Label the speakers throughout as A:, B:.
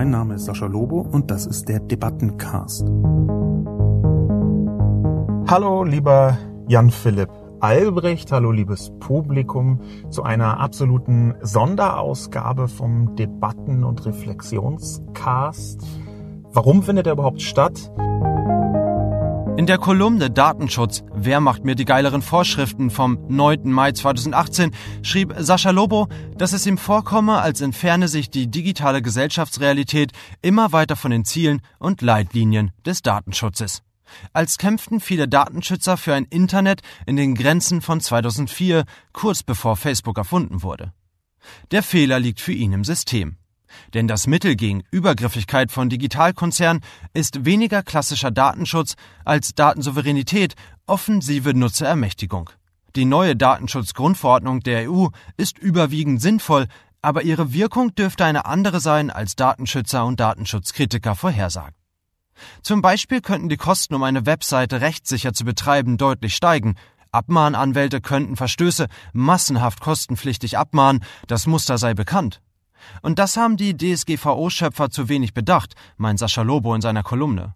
A: mein Name ist Sascha Lobo und das ist der Debattencast. Hallo, lieber Jan Philipp Albrecht, hallo liebes Publikum, zu einer absoluten Sonderausgabe vom Debatten- und Reflexionscast. Warum findet er überhaupt statt?
B: In der Kolumne Datenschutz, wer macht mir die geileren Vorschriften vom 9. Mai 2018 schrieb Sascha Lobo, dass es ihm vorkomme, als entferne sich die digitale Gesellschaftsrealität immer weiter von den Zielen und Leitlinien des Datenschutzes. Als kämpften viele Datenschützer für ein Internet in den Grenzen von 2004, kurz bevor Facebook erfunden wurde. Der Fehler liegt für ihn im System. Denn das Mittel gegen Übergriffigkeit von Digitalkonzernen ist weniger klassischer Datenschutz als Datensouveränität, offensive Nutzerermächtigung. Die neue Datenschutzgrundverordnung der EU ist überwiegend sinnvoll, aber ihre Wirkung dürfte eine andere sein, als Datenschützer und Datenschutzkritiker vorhersagen. Zum Beispiel könnten die Kosten, um eine Webseite rechtssicher zu betreiben, deutlich steigen. Abmahnanwälte könnten Verstöße massenhaft kostenpflichtig abmahnen, das Muster sei bekannt. Und das haben die DSGVO-Schöpfer zu wenig bedacht, meint Sascha Lobo in seiner Kolumne.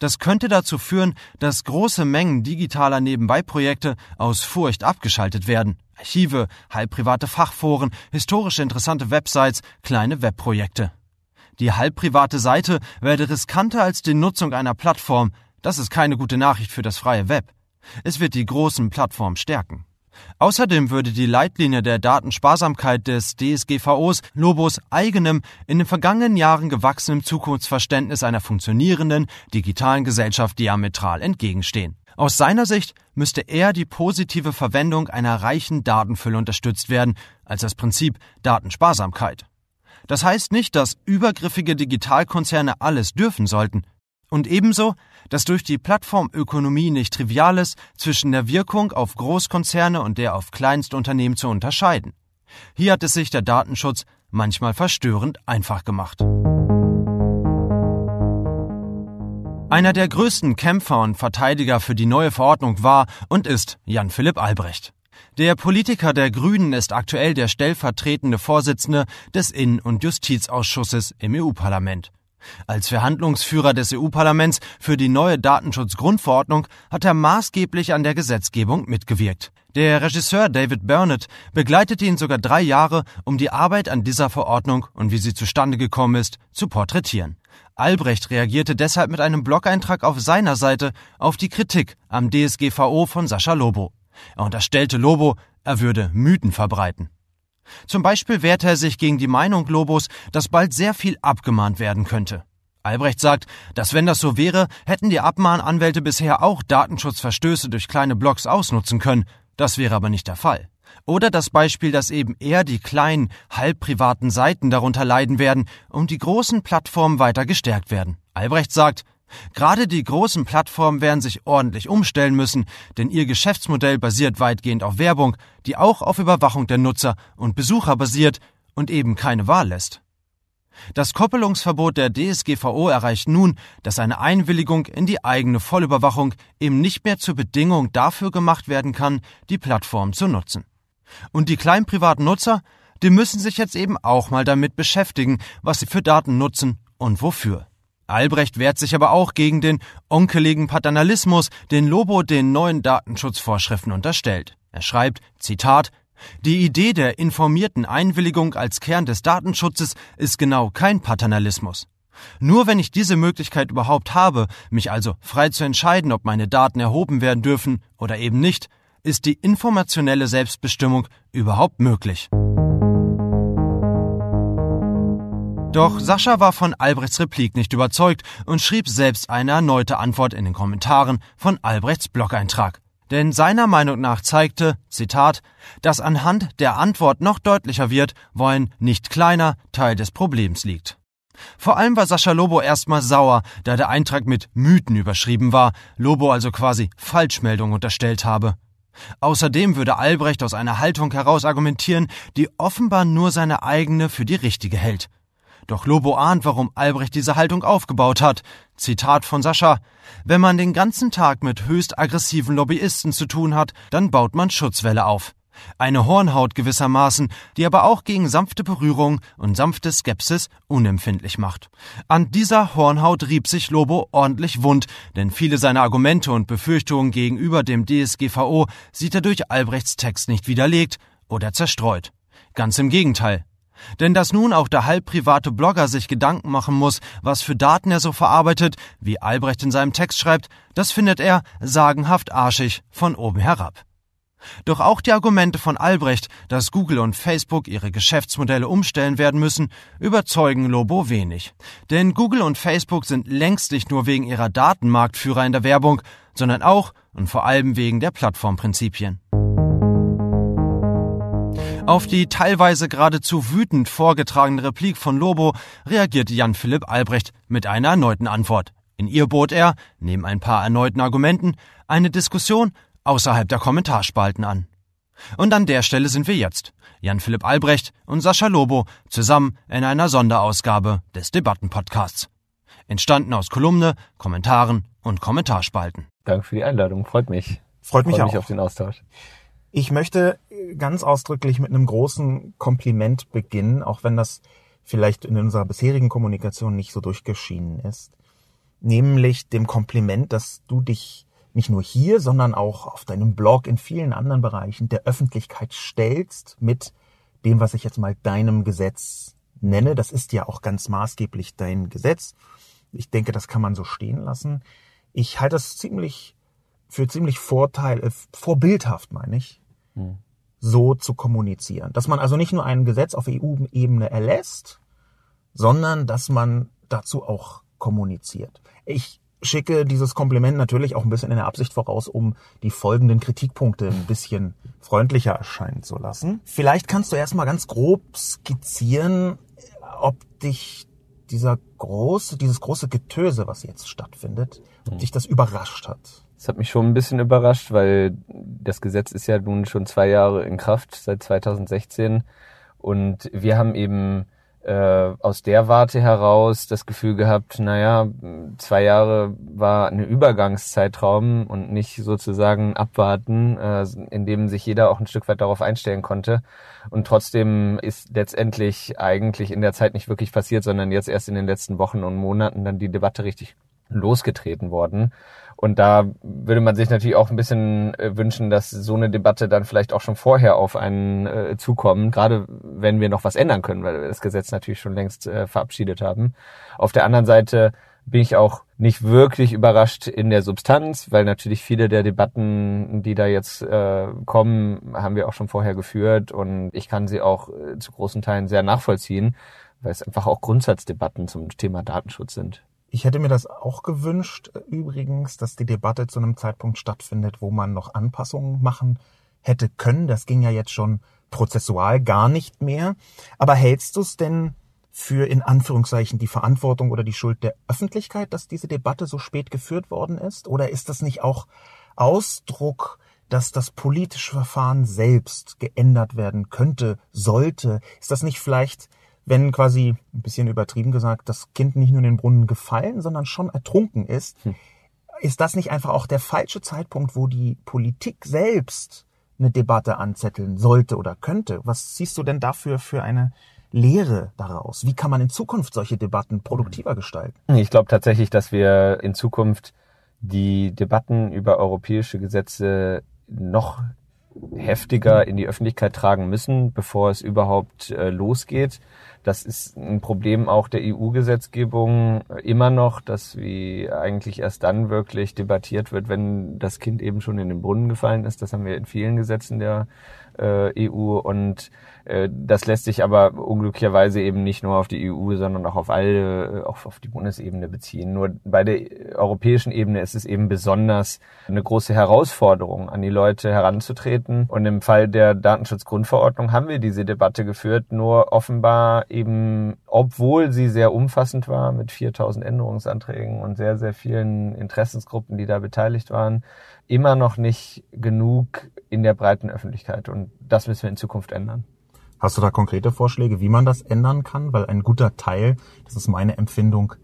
B: Das könnte dazu führen, dass große Mengen digitaler Nebenbeiprojekte aus Furcht abgeschaltet werden. Archive, halbprivate Fachforen, historisch interessante Websites, kleine Webprojekte. Die halbprivate Seite werde riskanter als die Nutzung einer Plattform. Das ist keine gute Nachricht für das freie Web. Es wird die großen Plattformen stärken. Außerdem würde die Leitlinie der Datensparsamkeit des DSGVOs Lobos eigenem, in den vergangenen Jahren gewachsenem Zukunftsverständnis einer funktionierenden digitalen Gesellschaft diametral entgegenstehen. Aus seiner Sicht müsste eher die positive Verwendung einer reichen Datenfülle unterstützt werden, als das Prinzip Datensparsamkeit. Das heißt nicht, dass übergriffige Digitalkonzerne alles dürfen sollten. Und ebenso, dass durch die Plattformökonomie nicht trivial ist, zwischen der Wirkung auf Großkonzerne und der auf Kleinstunternehmen zu unterscheiden. Hier hat es sich der Datenschutz manchmal verstörend einfach gemacht. Einer der größten Kämpfer und Verteidiger für die neue Verordnung war und ist Jan Philipp Albrecht. Der Politiker der Grünen ist aktuell der stellvertretende Vorsitzende des Innen- und Justizausschusses im EU-Parlament. Als Verhandlungsführer des EU-Parlaments für die neue Datenschutzgrundverordnung hat er maßgeblich an der Gesetzgebung mitgewirkt. Der Regisseur David Burnett begleitete ihn sogar drei Jahre, um die Arbeit an dieser Verordnung und wie sie zustande gekommen ist, zu porträtieren. Albrecht reagierte deshalb mit einem Blog-Eintrag auf seiner Seite auf die Kritik am DSGVO von Sascha Lobo. Er unterstellte Lobo, er würde Mythen verbreiten. Zum Beispiel wehrte er sich gegen die Meinung Lobos, dass bald sehr viel abgemahnt werden könnte. Albrecht sagt, dass wenn das so wäre, hätten die Abmahnanwälte bisher auch Datenschutzverstöße durch kleine Blogs ausnutzen können. Das wäre aber nicht der Fall. Oder das Beispiel, dass eben eher die kleinen, halbprivaten Seiten darunter leiden werden und die großen Plattformen weiter gestärkt werden. Albrecht sagt, Gerade die großen Plattformen werden sich ordentlich umstellen müssen, denn ihr Geschäftsmodell basiert weitgehend auf Werbung, die auch auf Überwachung der Nutzer und Besucher basiert und eben keine Wahl lässt. Das Koppelungsverbot der DSGVO erreicht nun, dass eine Einwilligung in die eigene Vollüberwachung eben nicht mehr zur Bedingung dafür gemacht werden kann, die Plattform zu nutzen. Und die kleinen privaten Nutzer, die müssen sich jetzt eben auch mal damit beschäftigen, was sie für Daten nutzen und wofür. Albrecht wehrt sich aber auch gegen den onkeligen Paternalismus, den Lobo den neuen Datenschutzvorschriften unterstellt. Er schreibt, Zitat, die Idee der informierten Einwilligung als Kern des Datenschutzes ist genau kein Paternalismus. Nur wenn ich diese Möglichkeit überhaupt habe, mich also frei zu entscheiden, ob meine Daten erhoben werden dürfen oder eben nicht, ist die informationelle Selbstbestimmung überhaupt möglich. Doch Sascha war von Albrechts Replik nicht überzeugt und schrieb selbst eine erneute Antwort in den Kommentaren von Albrechts Blog-Eintrag. Denn seiner Meinung nach zeigte, Zitat, dass anhand der Antwort noch deutlicher wird, wo ein nicht kleiner Teil des Problems liegt. Vor allem war Sascha Lobo erstmal sauer, da der Eintrag mit Mythen überschrieben war, Lobo also quasi Falschmeldung unterstellt habe. Außerdem würde Albrecht aus einer Haltung heraus argumentieren, die offenbar nur seine eigene für die richtige hält. Doch Lobo ahnt, warum Albrecht diese Haltung aufgebaut hat. Zitat von Sascha. Wenn man den ganzen Tag mit höchst aggressiven Lobbyisten zu tun hat, dann baut man Schutzwelle auf. Eine Hornhaut gewissermaßen, die aber auch gegen sanfte Berührung und sanfte Skepsis unempfindlich macht. An dieser Hornhaut rieb sich Lobo ordentlich wund, denn viele seiner Argumente und Befürchtungen gegenüber dem DSGVO sieht er durch Albrechts Text nicht widerlegt oder zerstreut. Ganz im Gegenteil. Denn dass nun auch der halbprivate Blogger sich Gedanken machen muss, was für Daten er so verarbeitet, wie Albrecht in seinem Text schreibt, das findet er sagenhaft arschig von oben herab. Doch auch die Argumente von Albrecht, dass Google und Facebook ihre Geschäftsmodelle umstellen werden müssen, überzeugen Lobo wenig. Denn Google und Facebook sind längst nicht nur wegen ihrer Datenmarktführer in der Werbung, sondern auch und vor allem wegen der Plattformprinzipien. Auf die teilweise geradezu wütend vorgetragene Replik von Lobo reagierte Jan Philipp Albrecht mit einer erneuten Antwort. In ihr bot er, neben ein paar erneuten Argumenten, eine Diskussion außerhalb der Kommentarspalten an. Und an der Stelle sind wir jetzt. Jan Philipp Albrecht und Sascha Lobo zusammen in einer Sonderausgabe des Debattenpodcasts. Entstanden aus Kolumne, Kommentaren und Kommentarspalten.
C: Danke für die Einladung, freut mich.
A: Freut mich
C: freut
A: auch.
C: mich auf den Austausch.
A: Ich möchte ganz ausdrücklich mit einem großen Kompliment beginnen, auch wenn das vielleicht in unserer bisherigen Kommunikation nicht so durchgeschienen ist. Nämlich dem Kompliment, dass du dich nicht nur hier, sondern auch auf deinem Blog in vielen anderen Bereichen der Öffentlichkeit stellst mit dem, was ich jetzt mal deinem Gesetz nenne. Das ist ja auch ganz maßgeblich dein Gesetz. Ich denke, das kann man so stehen lassen. Ich halte das ziemlich für ziemlich Vorteil, äh, vorbildhaft, meine ich, hm. so zu kommunizieren. Dass man also nicht nur ein Gesetz auf EU-Ebene erlässt, sondern dass man dazu auch kommuniziert. Ich schicke dieses Kompliment natürlich auch ein bisschen in der Absicht voraus, um die folgenden Kritikpunkte ein bisschen freundlicher erscheinen zu lassen. Vielleicht kannst du erstmal ganz grob skizzieren, ob dich dieser große, dieses große Getöse, was jetzt stattfindet, ob dich das überrascht hat.
C: Das hat mich schon ein bisschen überrascht, weil das Gesetz ist ja nun schon zwei Jahre in Kraft, seit 2016. Und wir haben eben äh, aus der Warte heraus das Gefühl gehabt, naja, zwei Jahre war ein Übergangszeitraum und nicht sozusagen abwarten, äh, in dem sich jeder auch ein Stück weit darauf einstellen konnte. Und trotzdem ist letztendlich eigentlich in der Zeit nicht wirklich passiert, sondern jetzt erst in den letzten Wochen und Monaten dann die Debatte richtig losgetreten worden. Und da würde man sich natürlich auch ein bisschen äh, wünschen, dass so eine Debatte dann vielleicht auch schon vorher auf einen äh, zukommt, gerade wenn wir noch was ändern können, weil wir das Gesetz natürlich schon längst äh, verabschiedet haben. Auf der anderen Seite bin ich auch nicht wirklich überrascht in der Substanz, weil natürlich viele der Debatten, die da jetzt äh, kommen, haben wir auch schon vorher geführt und ich kann sie auch äh, zu großen Teilen sehr nachvollziehen, weil es einfach auch Grundsatzdebatten zum Thema Datenschutz sind.
A: Ich hätte mir das auch gewünscht, übrigens, dass die Debatte zu einem Zeitpunkt stattfindet, wo man noch Anpassungen machen hätte können. Das ging ja jetzt schon prozessual gar nicht mehr. Aber hältst du es denn für in Anführungszeichen die Verantwortung oder die Schuld der Öffentlichkeit, dass diese Debatte so spät geführt worden ist? Oder ist das nicht auch Ausdruck, dass das politische Verfahren selbst geändert werden könnte, sollte? Ist das nicht vielleicht wenn quasi, ein bisschen übertrieben gesagt, das Kind nicht nur in den Brunnen gefallen, sondern schon ertrunken ist, hm. ist das nicht einfach auch der falsche Zeitpunkt, wo die Politik selbst eine Debatte anzetteln sollte oder könnte? Was siehst du denn dafür für eine Lehre daraus? Wie kann man in Zukunft solche Debatten produktiver gestalten?
C: Ich glaube tatsächlich, dass wir in Zukunft die Debatten über europäische Gesetze noch heftiger in die Öffentlichkeit tragen müssen, bevor es überhaupt äh, losgeht. Das ist ein Problem auch der EU-Gesetzgebung immer noch, dass wie eigentlich erst dann wirklich debattiert wird, wenn das Kind eben schon in den Brunnen gefallen ist. Das haben wir in vielen Gesetzen der äh, EU und äh, das lässt sich aber unglücklicherweise eben nicht nur auf die EU, sondern auch auf alle, äh, auch auf die Bundesebene beziehen. Nur bei der europäischen Ebene ist es eben besonders eine große Herausforderung, an die Leute heranzutreten. Und im Fall der Datenschutzgrundverordnung haben wir diese Debatte geführt, nur offenbar eben, obwohl sie sehr umfassend war mit 4000 Änderungsanträgen und sehr, sehr vielen Interessensgruppen, die da beteiligt waren, immer noch nicht genug in der breiten Öffentlichkeit. Und das müssen wir in Zukunft ändern.
A: Hast du da konkrete Vorschläge, wie man das ändern kann? Weil ein guter Teil, das ist meine Empfindung,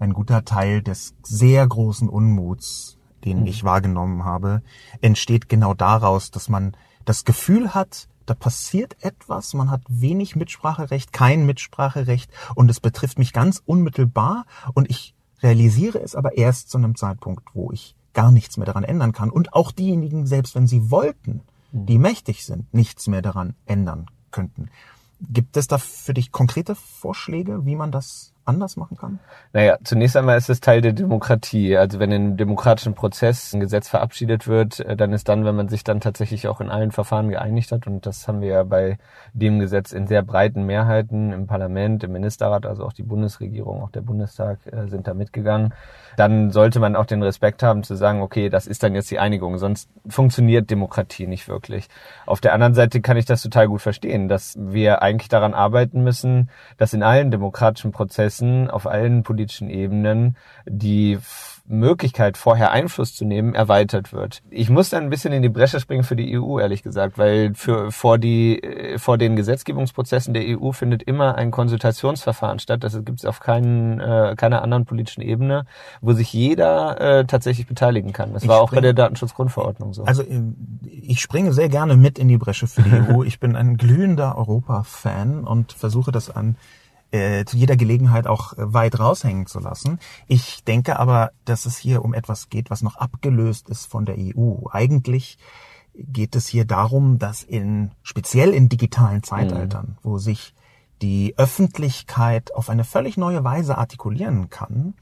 A: ein guter Teil des sehr großen Unmuts, den mhm. ich wahrgenommen habe, entsteht genau daraus, dass man das Gefühl hat, da passiert etwas, man hat wenig Mitspracherecht, kein Mitspracherecht und es betrifft mich ganz unmittelbar und ich realisiere es aber erst zu einem Zeitpunkt, wo ich gar nichts mehr daran ändern kann und auch diejenigen, selbst wenn sie wollten, die mächtig sind, nichts mehr daran ändern könnten. Gibt es da für dich konkrete Vorschläge, wie man das anders machen kann?
C: Naja, zunächst einmal ist es Teil der Demokratie. Also wenn einem demokratischen Prozess ein Gesetz verabschiedet wird, äh, dann ist dann, wenn man sich dann tatsächlich auch in allen Verfahren geeinigt hat, und das haben wir ja bei dem Gesetz in sehr breiten Mehrheiten im Parlament, im Ministerrat, also auch die Bundesregierung, auch der Bundestag äh, sind da mitgegangen, dann sollte man auch den Respekt haben zu sagen, okay, das ist dann jetzt die Einigung, sonst funktioniert Demokratie nicht wirklich. Auf der anderen Seite kann ich das total gut verstehen, dass wir eigentlich daran arbeiten müssen, dass in allen demokratischen Prozessen Prozessen auf allen politischen Ebenen die Möglichkeit, vorher Einfluss zu nehmen, erweitert wird. Ich muss dann ein bisschen in die Bresche springen für die EU, ehrlich gesagt, weil für, vor, die, äh, vor den Gesetzgebungsprozessen der EU findet immer ein Konsultationsverfahren statt. Das gibt es auf keinen, äh, keiner anderen politischen Ebene, wo sich jeder äh, tatsächlich beteiligen kann. Das ich war auch bei der Datenschutzgrundverordnung so.
A: Also äh, ich springe sehr gerne mit in die Bresche für die EU. Ich bin ein glühender Europa-Fan und versuche das an äh, zu jeder Gelegenheit auch äh, weit raushängen zu lassen. Ich denke aber, dass es hier um etwas geht, was noch abgelöst ist von der EU. Eigentlich geht es hier darum, dass in speziell in digitalen Zeitaltern, mhm. wo sich die Öffentlichkeit auf eine völlig neue Weise artikulieren kann,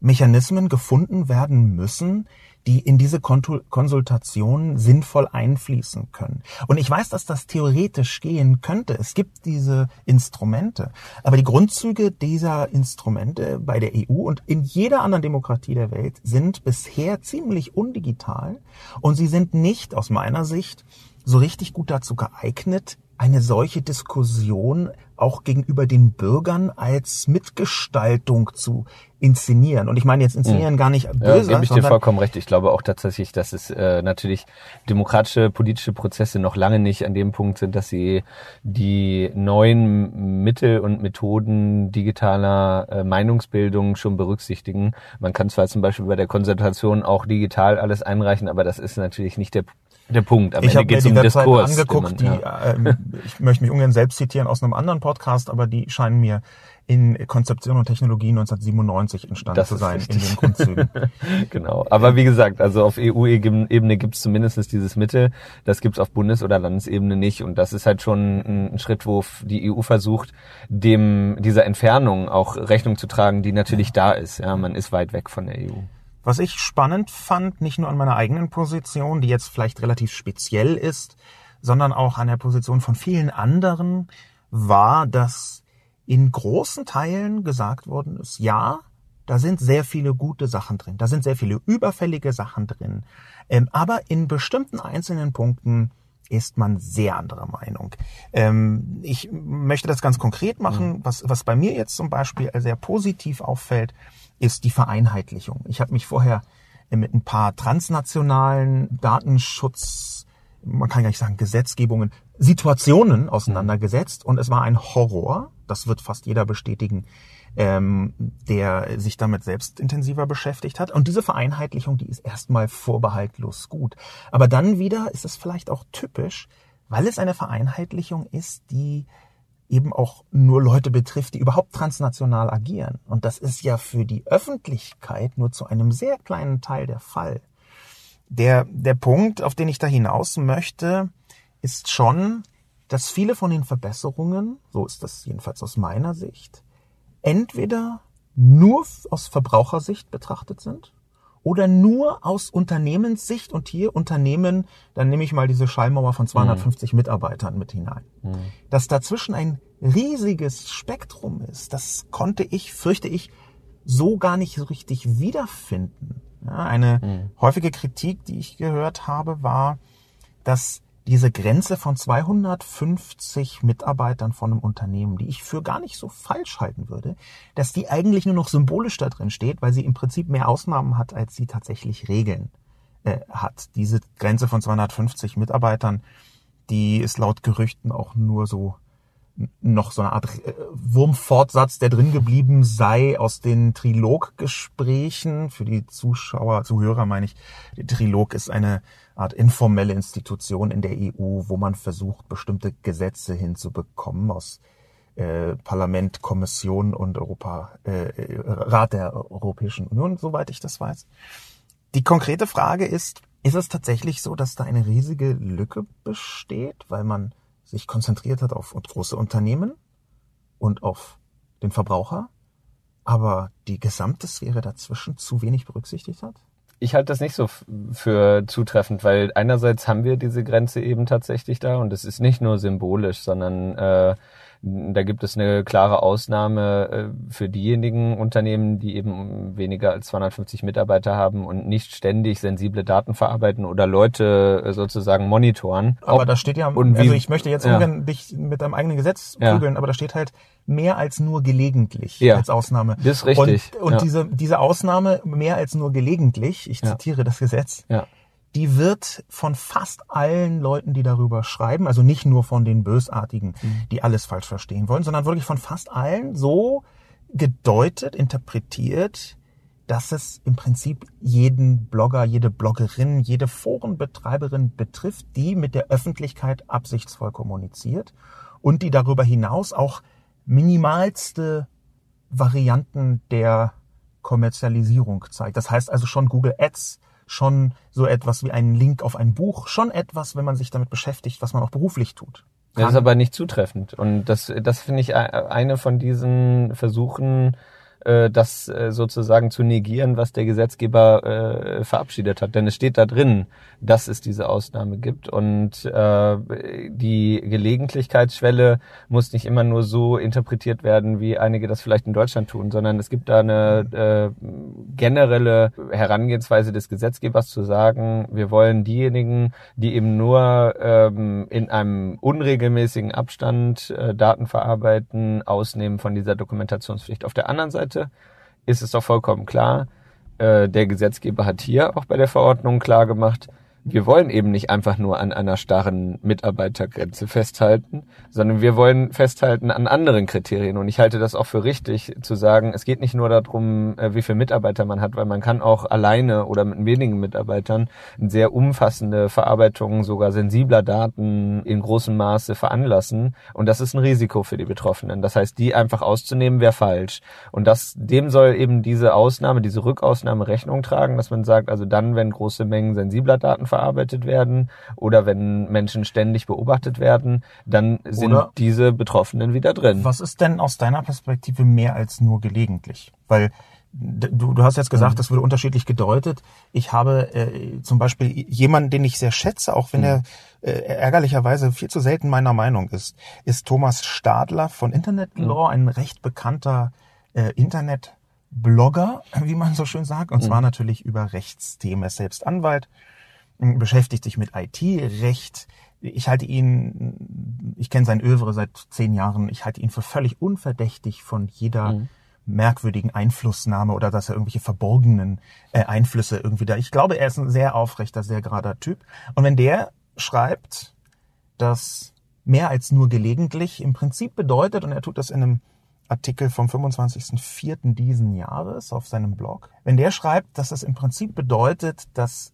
A: Mechanismen gefunden werden müssen, die in diese Konsultation sinnvoll einfließen können. Und ich weiß, dass das theoretisch gehen könnte. Es gibt diese Instrumente. Aber die Grundzüge dieser Instrumente bei der EU und in jeder anderen Demokratie der Welt sind bisher ziemlich undigital und sie sind nicht aus meiner Sicht so richtig gut dazu geeignet, eine solche Diskussion auch gegenüber den Bürgern als Mitgestaltung zu inszenieren. Und ich meine jetzt inszenieren mhm. gar nicht böse.
C: Ja, gebe ich dir vollkommen recht. Ich glaube auch tatsächlich, dass es äh, natürlich demokratische politische Prozesse noch lange nicht an dem Punkt sind, dass sie die neuen Mittel und Methoden digitaler äh, Meinungsbildung schon berücksichtigen. Man kann zwar zum Beispiel bei der Konsultation auch digital alles einreichen, aber das ist natürlich nicht der der Punkt.
A: Am ich habe mir die um Webseite Diskurs, angeguckt, man, ja. die, äh, ich möchte mich ungern selbst zitieren aus einem anderen Podcast, aber die scheinen mir in Konzeption und Technologie 1997 entstanden das zu sein in den Grundzügen.
C: genau. Aber wie gesagt, also auf EU-Ebene gibt es zumindest dieses Mittel. Das gibt es auf Bundes- oder Landesebene nicht. Und das ist halt schon ein Schritt, wo die EU versucht, dem dieser Entfernung auch Rechnung zu tragen, die natürlich ja. da ist. Ja, man ist weit weg von der EU.
A: Was ich spannend fand, nicht nur an meiner eigenen Position, die jetzt vielleicht relativ speziell ist, sondern auch an der Position von vielen anderen, war, dass in großen Teilen gesagt worden ist, ja, da sind sehr viele gute Sachen drin, da sind sehr viele überfällige Sachen drin, ähm, aber in bestimmten einzelnen Punkten ist man sehr anderer Meinung. Ähm, ich möchte das ganz konkret machen. Mhm. Was, was bei mir jetzt zum Beispiel sehr positiv auffällt, ist die Vereinheitlichung. Ich habe mich vorher mit ein paar transnationalen Datenschutz, man kann gar nicht sagen Gesetzgebungen, Situationen auseinandergesetzt und es war ein Horror. Das wird fast jeder bestätigen, ähm, der sich damit selbst intensiver beschäftigt hat. Und diese Vereinheitlichung, die ist erstmal vorbehaltlos gut. Aber dann wieder ist es vielleicht auch typisch, weil es eine Vereinheitlichung ist, die eben auch nur Leute betrifft, die überhaupt transnational agieren. Und das ist ja für die Öffentlichkeit nur zu einem sehr kleinen Teil der Fall. Der, der Punkt, auf den ich da hinaus möchte, ist schon, dass viele von den Verbesserungen, so ist das jedenfalls aus meiner Sicht, entweder nur aus Verbrauchersicht betrachtet sind oder nur aus Unternehmenssicht und hier Unternehmen, dann nehme ich mal diese Schallmauer von 250 mhm. Mitarbeitern mit hinein. Mhm. Dass dazwischen ein riesiges Spektrum ist, das konnte ich, fürchte ich, so gar nicht so richtig wiederfinden. Ja, eine mhm. häufige Kritik, die ich gehört habe, war, dass diese Grenze von 250 Mitarbeitern von einem Unternehmen, die ich für gar nicht so falsch halten würde, dass die eigentlich nur noch symbolisch da drin steht, weil sie im Prinzip mehr Ausnahmen hat, als sie tatsächlich Regeln äh, hat. Diese Grenze von 250 Mitarbeitern, die ist laut Gerüchten auch nur so noch so eine Art äh, Wurmfortsatz, der drin geblieben sei aus den Triloggesprächen. Für die Zuschauer, Zuhörer meine ich, der Trilog ist eine Art informelle Institution in der EU, wo man versucht, bestimmte Gesetze hinzubekommen aus äh, Parlament, Kommission und Europa, äh, Rat der Europäischen Union, soweit ich das weiß. Die konkrete Frage ist, ist es tatsächlich so, dass da eine riesige Lücke besteht, weil man sich konzentriert hat auf große Unternehmen und auf den Verbraucher, aber die gesamte Sphäre dazwischen zu wenig berücksichtigt hat?
C: Ich halte das nicht so für zutreffend, weil einerseits haben wir diese Grenze eben tatsächlich da und es ist nicht nur symbolisch, sondern äh, da gibt es eine klare Ausnahme äh, für diejenigen Unternehmen, die eben weniger als 250 Mitarbeiter haben und nicht ständig sensible Daten verarbeiten oder Leute äh, sozusagen monitoren.
A: Aber da steht ja, und also ich möchte jetzt ja. dich mit deinem eigenen Gesetz prügeln, ja. aber da steht halt mehr als nur gelegentlich
C: ja.
A: als Ausnahme.
C: Das ist richtig.
A: Und, und ja. diese, diese Ausnahme mehr als nur gelegentlich, ich zitiere das Gesetz,
C: ja
A: die wird von fast allen Leuten, die darüber schreiben, also nicht nur von den Bösartigen, mhm. die alles falsch verstehen wollen, sondern wirklich von fast allen so gedeutet, interpretiert, dass es im Prinzip jeden Blogger, jede Bloggerin, jede Forenbetreiberin betrifft, die mit der Öffentlichkeit absichtsvoll kommuniziert und die darüber hinaus auch minimalste Varianten der Kommerzialisierung zeigt. Das heißt also schon Google Ads schon so etwas wie einen Link auf ein Buch, schon etwas, wenn man sich damit beschäftigt, was man auch beruflich tut.
C: Das ist aber nicht zutreffend. Und das, das finde ich eine von diesen Versuchen, äh, das äh, sozusagen zu negieren, was der Gesetzgeber äh, verabschiedet hat. Denn es steht da drin, dass es diese Ausnahme gibt und äh, die Gelegentlichkeitsschwelle muss nicht immer nur so interpretiert werden, wie einige das vielleicht in Deutschland tun, sondern es gibt da eine äh, generelle Herangehensweise des Gesetzgebers zu sagen, wir wollen diejenigen, die eben nur ähm, in einem unregelmäßigen Abstand äh, Daten verarbeiten, ausnehmen von dieser Dokumentationspflicht. Auf der anderen Seite Seite ist es doch vollkommen klar, äh, der Gesetzgeber hat hier auch bei der Verordnung klar gemacht, wir wollen eben nicht einfach nur an einer starren Mitarbeitergrenze festhalten, sondern wir wollen festhalten an anderen Kriterien. Und ich halte das auch für richtig zu sagen, es geht nicht nur darum, äh, wie viele Mitarbeiter man hat, weil man kann auch alleine oder mit wenigen Mitarbeitern sehr umfassende Verarbeitung sogar sensibler Daten in großem Maße veranlassen. Und das ist ein Risiko für die Betroffenen. Das heißt, die einfach auszunehmen, wäre falsch. Und das, dem soll eben diese Ausnahme, diese Rückausnahme Rechnung tragen, dass man sagt, also dann, wenn große Mengen sensibler Daten verarbeitet werden oder wenn Menschen ständig beobachtet werden, dann sind oder diese Betroffenen wieder drin.
A: Was ist denn aus deiner Perspektive mehr als nur gelegentlich? Weil Du, du hast jetzt gesagt, mhm. das wurde unterschiedlich gedeutet. Ich habe äh, zum Beispiel jemanden, den ich sehr schätze, auch wenn mhm. er äh, ärgerlicherweise viel zu selten meiner Meinung ist, ist Thomas Stadler von Internet Law, mhm. ein recht bekannter äh, Internetblogger, wie man so schön sagt, und mhm. zwar natürlich über Rechtsthemen. Er ist selbst Anwalt beschäftigt sich mit IT-Recht. Ich halte ihn, ich kenne sein Övre seit zehn Jahren, ich halte ihn für völlig unverdächtig von jeder mhm. merkwürdigen Einflussnahme oder dass er irgendwelche verborgenen äh, Einflüsse irgendwie da. Ich glaube, er ist ein sehr aufrechter, sehr gerader Typ. Und wenn der schreibt, dass mehr als nur gelegentlich im Prinzip bedeutet, und er tut das in einem Artikel vom 25.04. diesen Jahres auf seinem Blog, wenn der schreibt, dass das im Prinzip bedeutet, dass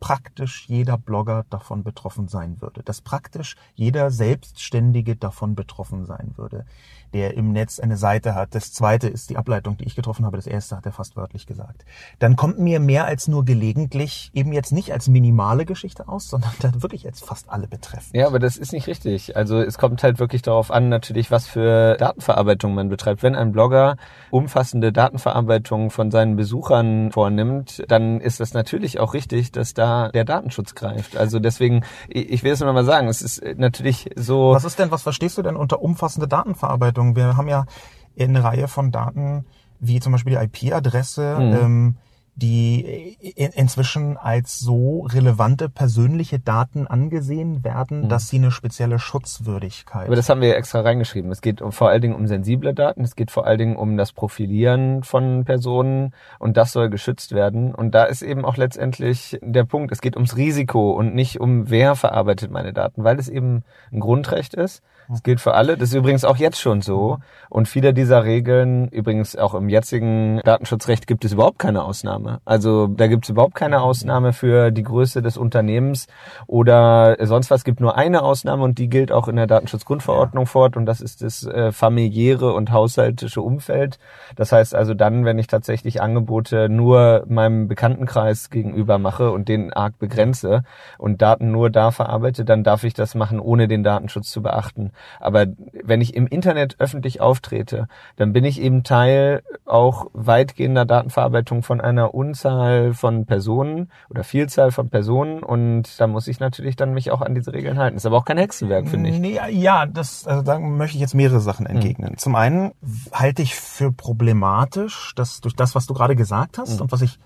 A: praktisch jeder Blogger davon betroffen sein würde, dass praktisch jeder Selbstständige davon betroffen sein würde der im Netz eine Seite hat. Das zweite ist die Ableitung, die ich getroffen habe. Das erste hat er fast wörtlich gesagt. Dann kommt mir mehr als nur gelegentlich eben jetzt nicht als minimale Geschichte aus, sondern dann wirklich jetzt fast alle betreffen.
C: Ja, aber das ist nicht richtig. Also es kommt halt wirklich darauf an, natürlich, was für Datenverarbeitung man betreibt. Wenn ein Blogger umfassende Datenverarbeitung von seinen Besuchern vornimmt, dann ist das natürlich auch richtig, dass da der Datenschutz greift. Also deswegen, ich will es nur mal sagen, es ist natürlich so.
A: Was ist denn, was verstehst du denn unter umfassende Datenverarbeitung? Auswertung. Wir haben ja eine Reihe von Daten, wie zum Beispiel die IP-Adresse, mhm. ähm, die inzwischen als so relevante persönliche Daten angesehen werden, mhm. dass sie eine spezielle Schutzwürdigkeit.
C: Aber das haben wir extra reingeschrieben. Es geht vor allen Dingen um sensible Daten, es geht vor allen Dingen um das Profilieren von Personen und das soll geschützt werden. Und da ist eben auch letztendlich der Punkt, es geht ums Risiko und nicht um wer verarbeitet meine Daten, weil es eben ein Grundrecht ist Es gilt für alle. Das ist übrigens auch jetzt schon so. Und viele dieser Regeln, übrigens auch im jetzigen Datenschutzrecht, gibt es überhaupt keine Ausnahme. Also da gibt es überhaupt keine Ausnahme für die Größe des Unternehmens oder sonst was. Es gibt nur eine Ausnahme und die gilt auch in der Datenschutzgrundverordnung ja. fort. Und das ist das äh, familiäre und haushaltische Umfeld. Das heißt also dann, wenn ich tatsächlich Angebote nur meinem Bekanntenkreis gegenüber mache und den arg begrenze und Daten nur da verarbeite, dann darf ich das machen, ohne den Datenschutz zu beachten. Aber wenn ich im Internet öffentlich auftrete, dann bin ich eben Teil auch weitgehender Datenverarbeitung von einer Unzahl von Personen oder Vielzahl von Personen und da muss ich natürlich dann mich auch an diese Regeln halten. Das ist aber auch kein Hexenwerk, finde ich.
A: Nee, ja, das, also da möchte ich jetzt mehrere Sachen hm. entgegnen. Hm. Zum einen halte ich für problematisch, dass durch das, was du gerade gesagt hast hm. und was ich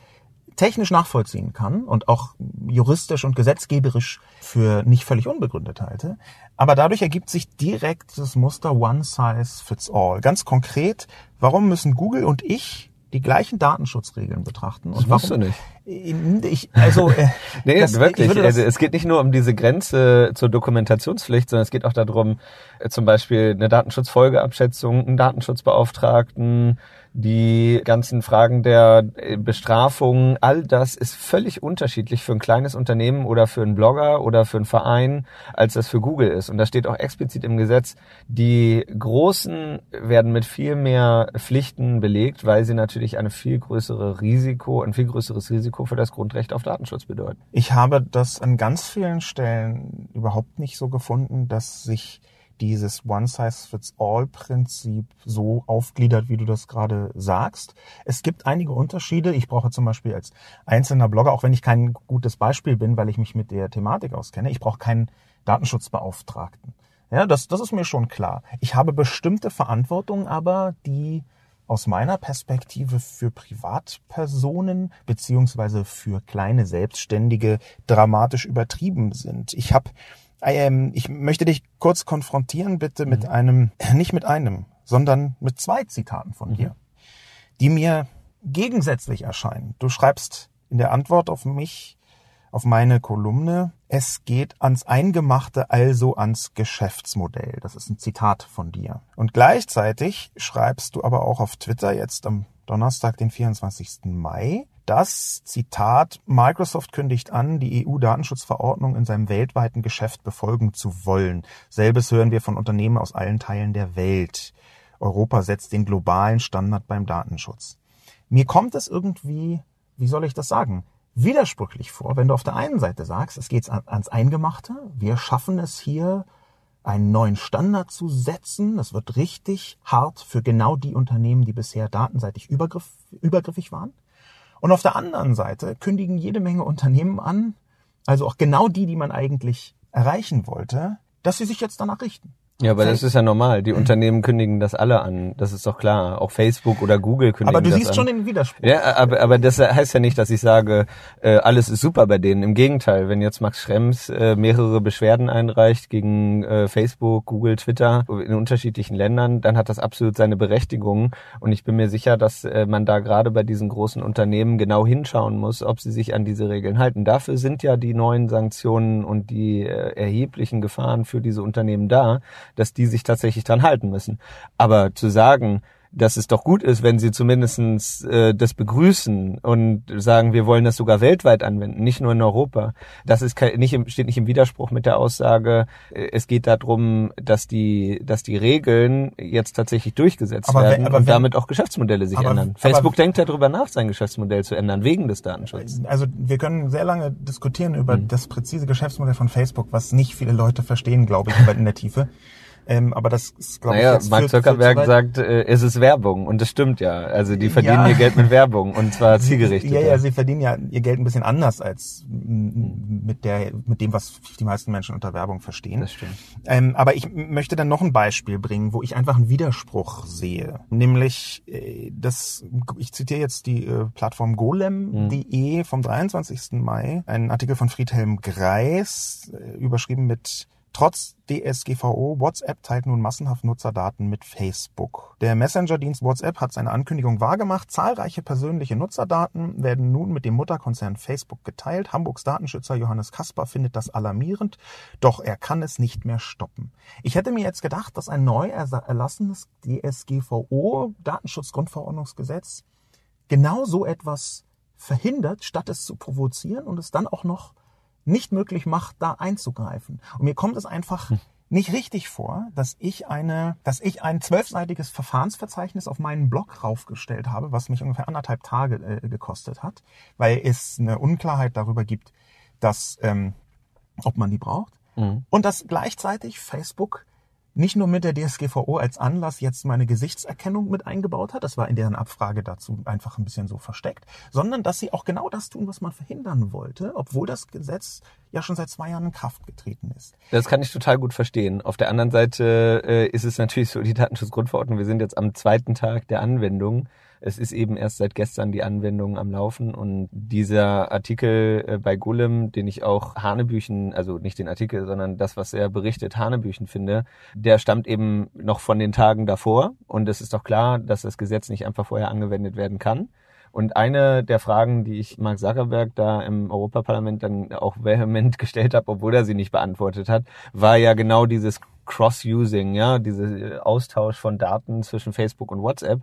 A: technisch nachvollziehen kann und auch juristisch und gesetzgeberisch für nicht völlig unbegründet halte. Aber dadurch ergibt sich direkt das Muster One Size Fits All. Ganz konkret, warum müssen Google und ich die gleichen Datenschutzregeln betrachten.
C: Und das musst warum,
A: du nicht. Ich, also, äh,
C: nee, das, wirklich. Also, es geht nicht nur um diese Grenze zur Dokumentationspflicht, sondern es geht auch darum, äh, zum Beispiel eine Datenschutzfolgeabschätzung, einen Datenschutzbeauftragten, die ganzen Fragen der äh, Bestrafung, all das ist völlig unterschiedlich für ein kleines Unternehmen oder für einen Blogger oder für einen Verein, als das für Google ist. Und da steht auch explizit im Gesetz, die Großen werden mit viel mehr Pflichten belegt, weil sie natürlich eine viel größere Risiko, ein viel größeres Risiko für das Grundrecht auf Datenschutz bedeuten.
A: Ich habe das an ganz vielen Stellen überhaupt nicht so gefunden, dass sich dieses One-Size-Fits-All-Prinzip so aufgliedert, wie du das gerade sagst. Es gibt einige Unterschiede. Ich brauche zum Beispiel als einzelner Blogger, auch wenn ich kein gutes Beispiel bin, weil ich mich mit der Thematik auskenne, ich brauche keinen Datenschutzbeauftragten. Ja, das, das ist mir schon klar. Ich habe bestimmte Verantwortung aber, die aus meiner Perspektive für Privatpersonen beziehungsweise für kleine Selbstständige dramatisch übertrieben sind. Ich habe ich möchte dich kurz konfrontieren, bitte, mit mhm. einem, nicht mit einem, sondern mit zwei Zitaten von mhm. dir, die mir gegensätzlich erscheinen. Du schreibst in der Antwort auf mich, auf meine Kolumne, es geht ans Eingemachte, also ans Geschäftsmodell. Das ist ein Zitat von dir. Und gleichzeitig schreibst du aber auch auf Twitter jetzt am Donnerstag, den 24. Mai, das Zitat Microsoft kündigt an, die EU-Datenschutzverordnung in seinem weltweiten Geschäft befolgen zu wollen. Selbes hören wir von Unternehmen aus allen Teilen der Welt. Europa setzt den globalen Standard beim Datenschutz. Mir kommt es irgendwie, wie soll ich das sagen, widersprüchlich vor, wenn du auf der einen Seite sagst, es geht ans Eingemachte, wir schaffen es hier, einen neuen Standard zu setzen. Das wird richtig hart für genau die Unternehmen, die bisher datenseitig übergriff, übergriffig waren. Und auf der anderen Seite kündigen jede Menge Unternehmen an, also auch genau die, die man eigentlich erreichen wollte, dass sie sich jetzt danach richten.
C: Ja, aber das ist ja normal. Die Unternehmen kündigen das alle an. Das ist doch klar. Auch Facebook oder Google kündigen das an.
A: Aber du siehst schon den Widerspruch.
C: Ja, aber, aber das heißt ja nicht, dass ich sage, äh, alles ist super bei denen. Im Gegenteil, wenn jetzt Max Schrems äh, mehrere Beschwerden einreicht gegen äh, Facebook, Google, Twitter in unterschiedlichen Ländern, dann hat das absolut seine Berechtigung. Und ich bin mir sicher, dass äh, man da gerade bei diesen großen Unternehmen genau hinschauen muss, ob sie sich an diese Regeln halten. Dafür sind ja die neuen Sanktionen und die äh, erheblichen Gefahren für diese Unternehmen da dass die sich tatsächlich dran halten müssen. Aber zu sagen, dass es doch gut ist, wenn sie zumindestens äh, das begrüßen und sagen, wir wollen das sogar weltweit anwenden, nicht nur in Europa. Das ist nicht im, steht nicht im Widerspruch mit der Aussage, äh, es geht darum, dass die, dass die Regeln jetzt tatsächlich durchgesetzt aber werden wenn, und wenn, damit auch Geschäftsmodelle sich aber, ändern. Facebook denkt ja darüber nach, sein Geschäftsmodell zu ändern, wegen des Datenschutzes.
A: Also wir können sehr lange diskutieren über mhm. das präzise Geschäftsmodell von Facebook, was nicht viele Leute verstehen, glaube ich, in der Tiefe. Ähm, aber das ist, glaube
C: naja,
A: ich,
C: Mark Zuckerberg sagt, äh, es ist Werbung und das stimmt ja. Also die verdienen ja. ihr Geld mit Werbung und zwar zielgerichtet.
A: Ja, ja, sie verdienen ja ihr Geld ein bisschen anders als mit der, mit dem, was die meisten Menschen unter Werbung verstehen.
C: Das stimmt.
A: Ähm, aber ich möchte dann noch ein Beispiel bringen, wo ich einfach einen Widerspruch sehe. Nämlich, äh, das, ich zitiere jetzt die äh, Plattform golem.de mhm. vom 23. Mai, ein Artikel von Friedhelm Greis, äh, überschrieben mit Trotz DSGVO, WhatsApp teilt nun massenhaft Nutzerdaten mit Facebook. Der Messenger-Dienst WhatsApp hat seine Ankündigung wahrgemacht. Zahlreiche persönliche Nutzerdaten werden nun mit dem Mutterkonzern Facebook geteilt. Hamburgs Datenschützer Johannes Kasper findet das alarmierend, doch er kann es nicht mehr stoppen. Ich hätte mir jetzt gedacht, dass ein neu erlassenes DSGVO, Datenschutzgrundverordnungsgesetz, genau so etwas verhindert, statt es zu provozieren und es dann auch noch nicht möglich macht, da einzugreifen. Und mir kommt es einfach hm. nicht richtig vor, dass ich eine, dass ich ein zwölfseitiges Verfahrensverzeichnis auf meinen Blog raufgestellt habe, was mich ungefähr anderthalb Tage äh, gekostet hat, weil es eine Unklarheit darüber gibt, dass ähm, ob man die braucht. Mhm. Und dass gleichzeitig Facebook nicht nur mit der DSGVO als Anlass jetzt meine Gesichtserkennung mit eingebaut hat, das war in deren Abfrage dazu einfach ein bisschen so versteckt, sondern dass sie auch genau das tun, was man verhindern wollte, obwohl das Gesetz ja schon seit zwei Jahren in Kraft getreten ist.
C: Das kann ich total gut verstehen. Auf der anderen Seite äh, ist es natürlich so, die Datenschutzgrundverordnung, wir sind jetzt am zweiten Tag der Anwendung es ist eben erst seit gestern die Anwendung am Laufen und dieser Artikel äh, bei Golem, den ich auch Hanebüchen, also nicht den Artikel, sondern das, was er berichtet, Hanebüchen finde, der stammt eben noch von den Tagen davor und es ist doch klar, dass das Gesetz nicht einfach vorher angewendet werden kann. Und eine der Fragen, die ich Mark Zuckerberg da im Europaparlament dann auch vehement gestellt habe, obwohl er sie nicht beantwortet hat, war ja genau dieses Cross-Using, ja, dieser Austausch von Daten zwischen Facebook und WhatsApp.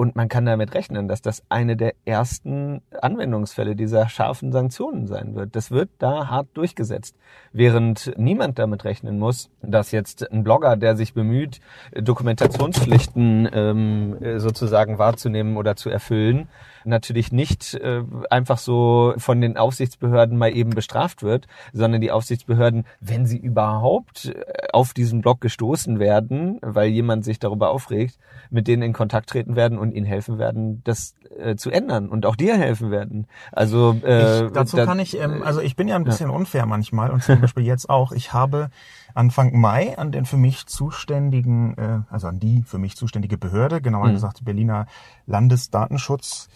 C: Und man kann damit rechnen, dass das eine der ersten Anwendungsfälle dieser scharfen Sanktionen sein wird. Das wird da hart durchgesetzt. Während niemand damit rechnen muss, dass jetzt ein Blogger, der sich bemüht, Dokumentationspflichten ähm, sozusagen wahrzunehmen oder zu erfüllen, natürlich nicht äh, einfach so von den Aufsichtsbehörden mal eben bestraft wird, sondern die Aufsichtsbehörden, wenn sie überhaupt äh, auf diesen Blog gestoßen werden, weil jemand sich darüber aufregt, mit denen in Kontakt treten werden und ihnen helfen werden, das äh, zu ändern und auch dir helfen werden. Also
A: äh, ich, dazu da, kann ich, ähm, also ich bin ja ein bisschen ja. unfair manchmal und zum Beispiel jetzt auch. Ich habe Anfang Mai an den für mich zuständigen, äh, also an die für mich zuständige Behörde, genauer mhm. gesagt Berliner Landesdatenschutz,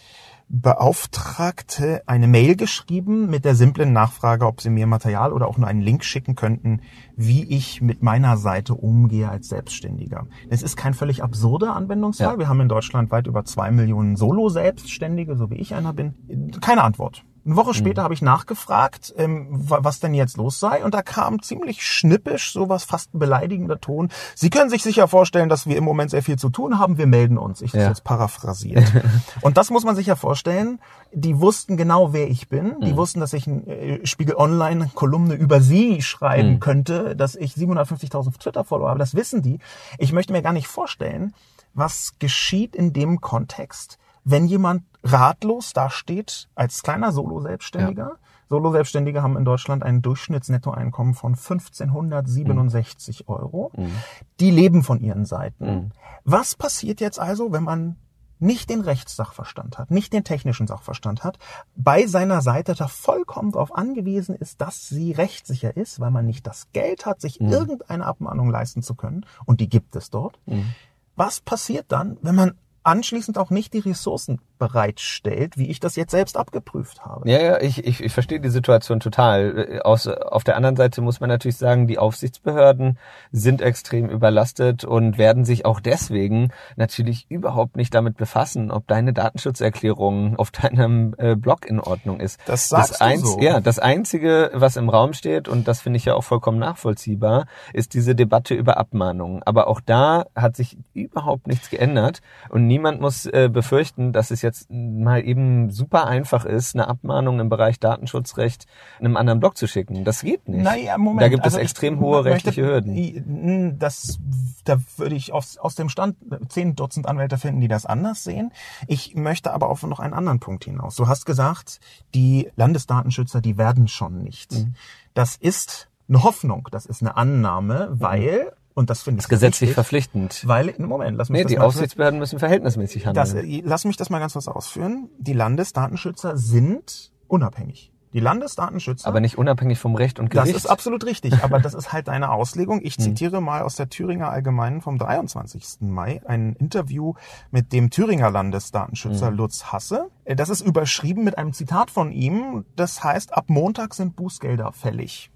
A: Beauftragte eine Mail geschrieben mit der simplen Nachfrage, ob sie mir Material oder auch nur einen Link schicken könnten, wie ich mit meiner Seite umgehe als Selbstständiger. Es ist kein völlig absurder Anwendungsfall. Ja. Wir haben in Deutschland weit über zwei Millionen Solo-Selbstständige, so wie ich einer bin. Keine Antwort. Eine Woche später mhm. habe ich nachgefragt, ähm, was denn jetzt los sei, und da kam ziemlich schnippisch sowas, fast ein beleidigender Ton. Sie können sich sicher vorstellen, dass wir im Moment sehr viel zu tun haben. Wir melden uns. Ich das ja. jetzt paraphrasiert. und das muss man sich ja vorstellen. Die wussten genau, wer ich bin. Die mhm. wussten, dass ich ein äh, Spiegel Online Kolumne über sie schreiben mhm. könnte, dass ich 750.000 Twitter-Follower habe. Das wissen die. Ich möchte mir gar nicht vorstellen, was geschieht in dem Kontext, wenn jemand ratlos dasteht als kleiner Solo-Selbstständiger. Ja. Solo-Selbstständige haben in Deutschland ein Durchschnittsnettoeinkommen von 1567 mhm. Euro. Mhm. Die leben von ihren Seiten. Mhm. Was passiert jetzt also, wenn man nicht den Rechtssachverstand hat, nicht den technischen Sachverstand hat, bei seiner Seite da vollkommen darauf angewiesen ist, dass sie rechtssicher ist, weil man nicht das Geld hat, sich mhm. irgendeine Abmahnung leisten zu können, und die gibt es dort. Mhm. Was passiert dann, wenn man anschließend auch nicht die Ressourcen bereitstellt, wie ich das jetzt selbst abgeprüft habe.
C: Ja, ja, ich, ich, ich verstehe die Situation total. Aus, auf der anderen Seite muss man natürlich sagen, die Aufsichtsbehörden sind extrem überlastet und werden sich auch deswegen natürlich überhaupt nicht damit befassen, ob deine Datenschutzerklärung auf deinem äh, Blog in Ordnung ist.
A: Das sagst das
C: du
A: so.
C: Ja, das Einzige, was im Raum steht, und das finde ich ja auch vollkommen nachvollziehbar, ist diese Debatte über Abmahnungen. Aber auch da hat sich überhaupt nichts geändert und niemand muss äh, befürchten, dass es jetzt mal eben super einfach ist, eine Abmahnung im Bereich Datenschutzrecht einem anderen Blog zu schicken. Das geht nicht.
A: Naja, Moment.
C: Da gibt also es extrem hohe rechtliche Hürden.
A: Das, da würde ich aus, aus dem Stand zehn Dutzend Anwälte finden, die das anders sehen. Ich möchte aber auf noch einen anderen Punkt hinaus. Du hast gesagt, die Landesdatenschützer, die werden schon nicht. Mhm. Das ist eine Hoffnung, das ist eine Annahme, mhm. weil und das finde ich
C: gesetzlich wichtig, verpflichtend.
A: Weil, Moment, lass mich
C: nee,
A: das
C: die mal Aufsichtsbehörden müssen verhältnismäßig handeln.
A: Das, lass mich das mal ganz kurz ausführen. Die Landesdatenschützer sind unabhängig. Die Landesdatenschützer.
C: Aber nicht unabhängig vom Recht und Gericht.
A: Das ist absolut richtig. Aber das ist halt eine Auslegung. Ich hm. zitiere mal aus der Thüringer Allgemeinen vom 23. Mai ein Interview mit dem Thüringer Landesdatenschützer hm. Lutz Hasse. Das ist überschrieben mit einem Zitat von ihm. Das heißt, ab Montag sind Bußgelder fällig.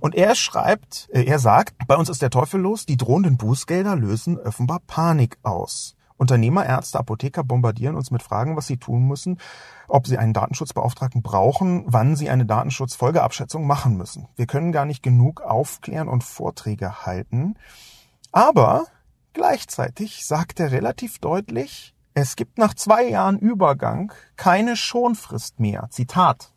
A: Und er schreibt, äh, er sagt, bei uns ist der Teufel los, die drohenden Bußgelder lösen offenbar Panik aus. Unternehmer, Ärzte, Apotheker bombardieren uns mit Fragen, was sie tun müssen, ob sie einen Datenschutzbeauftragten brauchen, wann sie eine Datenschutzfolgeabschätzung machen müssen. Wir können gar nicht genug aufklären und Vorträge halten. Aber gleichzeitig sagt er relativ deutlich, es gibt nach zwei Jahren Übergang keine Schonfrist mehr. Zitat.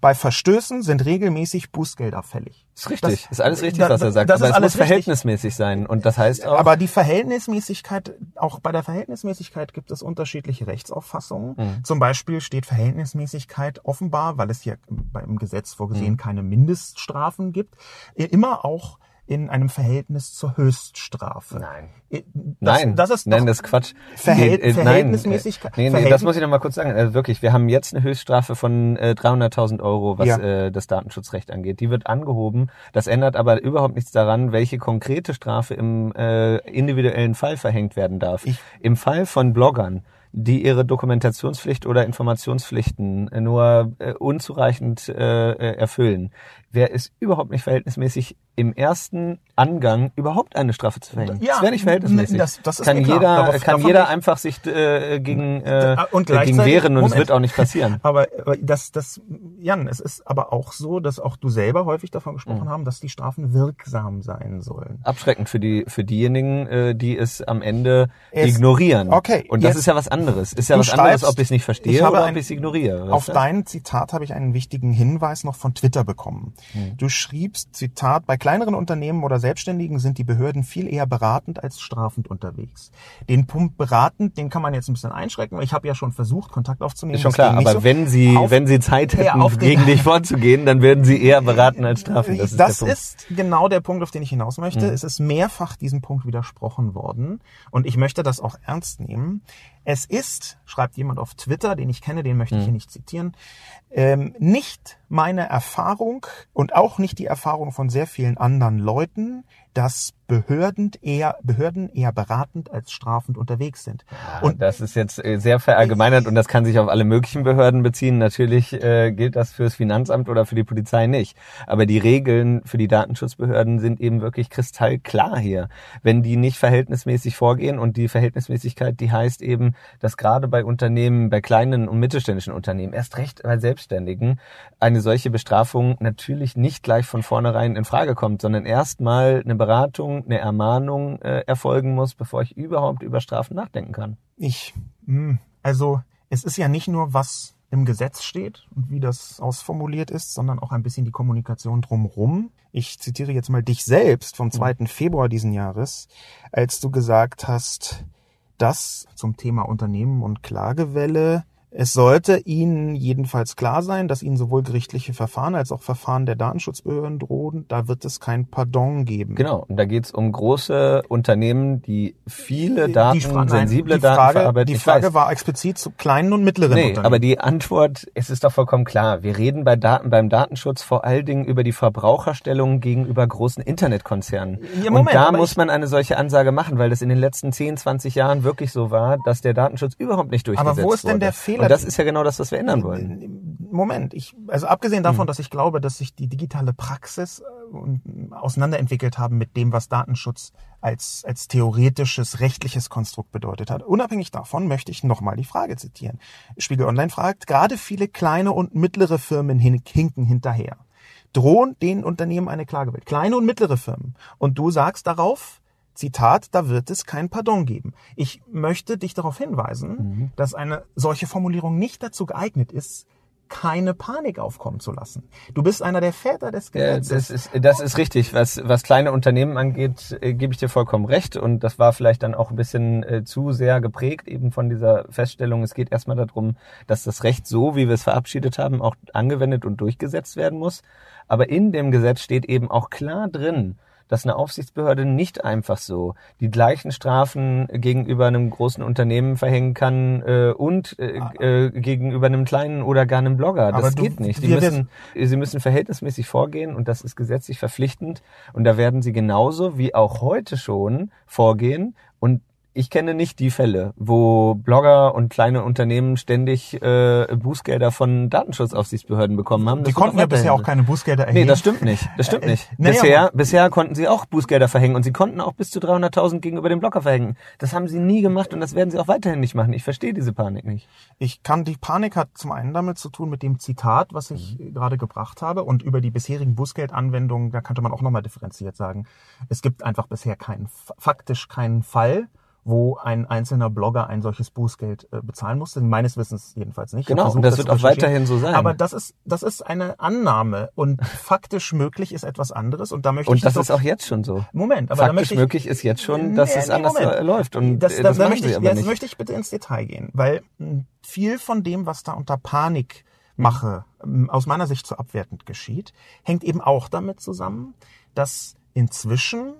A: Bei Verstößen sind regelmäßig Bußgelder fällig.
C: Ist richtig. Das, ist alles richtig, was er sagt.
A: Das
C: aber
A: ist
C: es
A: alles
C: muss verhältnismäßig sein. Und das heißt auch.
A: Aber die Verhältnismäßigkeit, auch bei der Verhältnismäßigkeit gibt es unterschiedliche Rechtsauffassungen.
C: Mhm.
A: Zum Beispiel steht Verhältnismäßigkeit offenbar, weil es hier beim Gesetz vorgesehen
C: Mhm.
A: keine Mindeststrafen gibt, immer auch in einem Verhältnis zur Höchststrafe.
C: Nein.
A: Das,
C: Nein,
A: das ist
C: nein, das ist Quatsch.
A: Verhält-
C: Nee, äh,
A: Verhältnismäßigkeit-
C: Nein, nee, nee,
A: Verhältnis-
C: das muss ich noch mal kurz sagen. Also wirklich, wir haben jetzt eine Höchststrafe von äh, 300.000 Euro, was
A: Ja.
C: äh, das Datenschutzrecht angeht. Die wird angehoben. Das ändert aber überhaupt nichts daran, welche konkrete Strafe im äh, individuellen Fall verhängt werden darf.
A: Ich-
C: Im Fall von Bloggern, die ihre Dokumentationspflicht oder Informationspflichten nur äh, unzureichend äh, äh, erfüllen, wäre es überhaupt nicht verhältnismäßig, im ersten Angang überhaupt eine Strafe zu verhängen.
A: Ja,
C: das wäre nicht verhältnismäßig.
A: das- das ist
C: kann jeder,
A: Darauf-
C: kann jeder einfach sich äh, gegen, äh,
A: Und
C: gegen wehren und es wird auch nicht passieren.
A: Aber aber das, das, Jan, es ist aber auch so, dass auch du selber häufig davon gesprochen
C: Mhm.
A: haben, dass die Strafen wirksam sein sollen.
C: Abschreckend für die für diejenigen, äh, die es am Ende
A: Es-
C: ignorieren.
A: Okay,
C: Und das
A: jetzt-
C: ist ja was anderes. Ist ja was anderes,
A: schreibst,
C: ob ich es nicht verstehe
A: ich habe
C: oder
A: ein-
C: ob ich es ignoriere.
A: Auf dein Zitat habe ich einen wichtigen Hinweis noch von Twitter bekommen.
C: Hm.
A: Du schriebst, Zitat, bei kleineren Unternehmen oder Selbstständigen sind die Behörden viel eher beratend als strafend unterwegs. Den Punkt beratend, den kann man jetzt ein bisschen einschränken, ich habe ja schon versucht, Kontakt aufzunehmen.
C: Ist schon klar, aber
A: so.
C: wenn sie,
A: Auf-
C: wenn sie Zeit
A: Ja,
C: hätten,
A: auf den-
C: gegen dich vorzugehen, dann werden sie eher beraten als strafen. Das ist
A: das
C: Punkt.
A: ist genau der Punkt, auf den ich hinaus möchte.
C: Mhm.
A: Es ist mehrfach diesem Punkt widersprochen worden und ich möchte das auch ernst nehmen. Es ist, schreibt jemand auf Twitter, den ich kenne, den möchte
C: Mhm.
A: ich hier nicht zitieren, ähm, nicht meine Erfahrung und auch nicht die Erfahrung von sehr vielen anderen Leuten, dass Behörden eher, Behörden eher beratend als strafend unterwegs sind.
C: Und das ist jetzt äh, sehr verallgemeinert und das kann sich auf alle möglichen Behörden beziehen. Natürlich äh, gilt das fürs Finanzamt oder für die Polizei nicht. Aber die Regeln für die Datenschutzbehörden sind eben wirklich kristallklar hier. Wenn die nicht verhältnismäßig vorgehen und die Verhältnismäßigkeit, die heißt eben, dass gerade bei Unternehmen, bei kleinen und mittelständischen Unternehmen, erst recht bei Selbstständigen, eine solche Bestrafung natürlich nicht gleich von vornherein in Frage kommt, sondern erstmal eine Beratung, eine Ermahnung äh, erfolgen muss, bevor ich überhaupt über Strafen nachdenken kann.
A: Ich, hm, also es ist ja nicht nur, was im Gesetz steht und wie das ausformuliert ist, sondern auch ein bisschen die Kommunikation drumrum. Ich zitiere jetzt mal dich selbst vom 2. Februar diesen Jahres, als du gesagt hast, dass zum Thema Unternehmen und Klagewelle es sollte Ihnen jedenfalls klar sein, dass Ihnen sowohl gerichtliche Verfahren als auch Verfahren der Datenschutzbehörden drohen. Da wird es kein Pardon geben.
C: Genau, und da geht's um große Unternehmen, die viele Daten,
A: die, Fra nein,
C: sensible
A: die
C: Daten
A: Frage,
C: verarbeiten.
A: Die Frage war explizit zu kleinen und mittleren
C: Nee,
A: Unternehmen.
C: aber die Antwort, es ist doch vollkommen klar. Wir reden bei Daten, beim Datenschutz vor allen Dingen über die Verbraucherstellung gegenüber großen Internetkonzernen.
A: Ja,
C: und
A: Moment,
C: da
A: aber
C: muss man eine solche Ansage machen, weil das in den letzten 10, 20 Jahren wirklich so war, dass der Datenschutz überhaupt nicht durchgesetzt
A: wo ist denn
C: wurde.
A: der Fehler?
C: Und das ist ja genau das, was wir ändern wollen.
A: Moment, ich, also abgesehen davon,
C: Hm.
A: dass ich glaube, dass sich die digitale Praxis äh, und, auseinanderentwickelt haben mit dem, was Datenschutz als, als theoretisches, rechtliches Konstrukt bedeutet hat. Unabhängig davon möchte ich nochmal die Frage zitieren. Spiegel Online fragt, gerade viele kleine und mittlere Firmen hin, hinken hinterher. Drohen den Unternehmen eine Klagewelle? Kleine und mittlere Firmen. Und du sagst darauf, Zitat, da wird es kein Pardon geben. Ich möchte dich darauf hinweisen,
C: Mhm.
A: dass eine solche Formulierung nicht dazu geeignet ist, keine Panik aufkommen zu lassen. Du bist einer der Väter des Gesetzes.
C: das ist, das ist richtig. Was, was kleine Unternehmen angeht, äh, gebe ich dir vollkommen recht. Und das war vielleicht dann auch ein bisschen äh, zu sehr geprägt eben von dieser Feststellung. Es geht erstmal darum, dass das Recht so, wie wir es verabschiedet haben, auch angewendet und durchgesetzt werden muss. Aber in dem Gesetz steht eben auch klar drin, dass eine Aufsichtsbehörde nicht einfach so die gleichen Strafen gegenüber einem großen Unternehmen verhängen kann äh, und äh, äh, gegenüber einem kleinen oder gar einem Blogger. Das
A: du-
C: geht nicht. Die müssen, sie müssen verhältnismäßig vorgehen und das ist gesetzlich verpflichtend und da werden sie genauso wie auch heute schon vorgehen und ich kenne nicht die Fälle, wo Blogger und kleine Unternehmen ständig äh, Bußgelder von Datenschutzaufsichtsbehörden bekommen haben.
A: Die konnten ja bisher auch keine Bußgelder erheben.
C: Nee, das stimmt nicht. Das stimmt
A: Äh,
C: nicht.
A: naja,
C: bisher, bisher konnten sie auch Bußgelder verhängen und sie konnten auch bis zu 300.000 gegenüber dem Blogger verhängen. Das haben sie nie gemacht und das werden sie auch weiterhin nicht machen. Ich verstehe diese Panik nicht.
A: Ich kann, die Panik hat zum einen damit zu tun mit dem Zitat, was ich
C: Mhm.
A: gerade gebracht habe und über die bisherigen Bußgeldanwendungen, da könnte man auch nochmal differenziert sagen. Es gibt einfach bisher keinen, faktisch keinen Fall, wo ein einzelner Blogger ein solches Bußgeld äh, bezahlen musste. Meines Wissens jedenfalls nicht. Ich
C: Genau, und
A: versucht,
C: das wird
A: zu
C: auch weiterhin so sein.
A: Aber das ist, das ist eine Annahme und faktisch möglich ist etwas anderes und da möchte
C: Und
A: ich
C: das
A: doch-
C: ist auch jetzt schon so.
A: Moment, aber da
C: Faktisch
A: möchte ich,
C: möglich ist jetzt schon, dass
A: Nee,
C: es
A: nee,
C: anders
A: Moment.
C: läuft. Und
A: das,
C: äh,
A: da,
C: das
A: da möchte ich, jetzt
C: nicht.
A: möchte ich bitte ins Detail gehen, weil mh, viel von dem, was da unter Panikmache mh, aus meiner Sicht so abwertend geschieht, hängt eben auch damit zusammen, dass inzwischen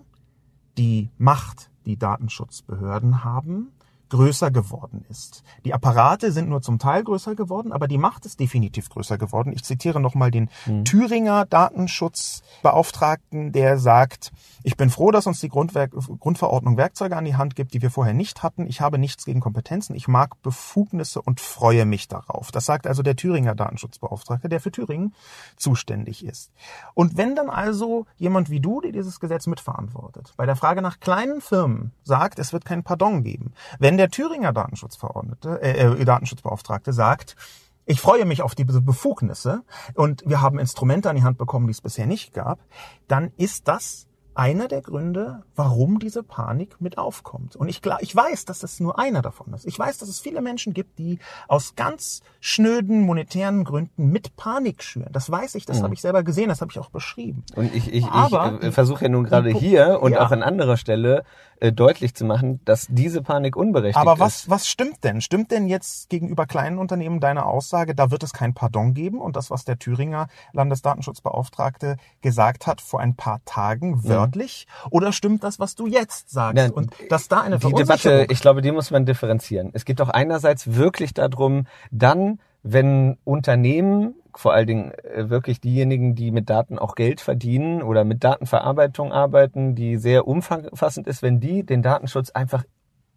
A: die Macht, die Datenschutzbehörden haben, größer geworden ist. Die Apparate sind nur zum Teil größer geworden, aber die Macht ist definitiv größer geworden. Ich zitiere nochmal den Thüringer Datenschutzbeauftragten, der sagt, ich bin froh, dass uns die Grundwerk Grundverordnung Werkzeuge an die Hand gibt, die wir vorher nicht hatten. Ich habe nichts gegen Kompetenzen. Ich mag Befugnisse und freue mich darauf. Das sagt also der Thüringer Datenschutzbeauftragte, der für Thüringen zuständig ist. Und wenn dann also jemand wie du, der dieses Gesetz mitverantwortet, bei der Frage nach kleinen Firmen sagt, es wird kein Pardon geben, wenn der Thüringer Datenschutzverordnete, äh, äh, Datenschutzbeauftragte sagt, ich freue mich auf diese Befugnisse und wir haben Instrumente an die Hand bekommen, die es bisher nicht gab, dann ist das einer der Gründe, warum diese Panik mit aufkommt. Und ich, ich weiß, dass das nur einer davon ist. Ich weiß, dass es viele Menschen gibt, die aus ganz schnöden monetären Gründen mit Panik schüren. Das weiß ich, das habe ich selber gesehen, das habe ich auch beschrieben.
C: Und ich, ich,
A: Aber
C: ich äh, versuche ja nun gerade hier und
A: ja.
C: auch an anderer Stelle äh, deutlich zu machen, dass diese Panik unberechtigt
A: Aber was,
C: ist.
A: was stimmt denn? Stimmt denn jetzt gegenüber kleinen Unternehmen deine Aussage, da wird es kein Pardon geben? Und das, was der Thüringer Landesdatenschutzbeauftragte gesagt hat vor ein paar Tagen, wörtlich? Oder stimmt das, was du jetzt sagst?
C: Nein,
A: Und dass da eine
C: Die Debatte, ich glaube, die muss man differenzieren. Es geht doch einerseits wirklich darum, dann, wenn Unternehmen, vor allen Dingen äh, wirklich diejenigen, die mit Daten auch Geld verdienen oder mit Datenverarbeitung arbeiten, die sehr umfassend ist, wenn die den Datenschutz einfach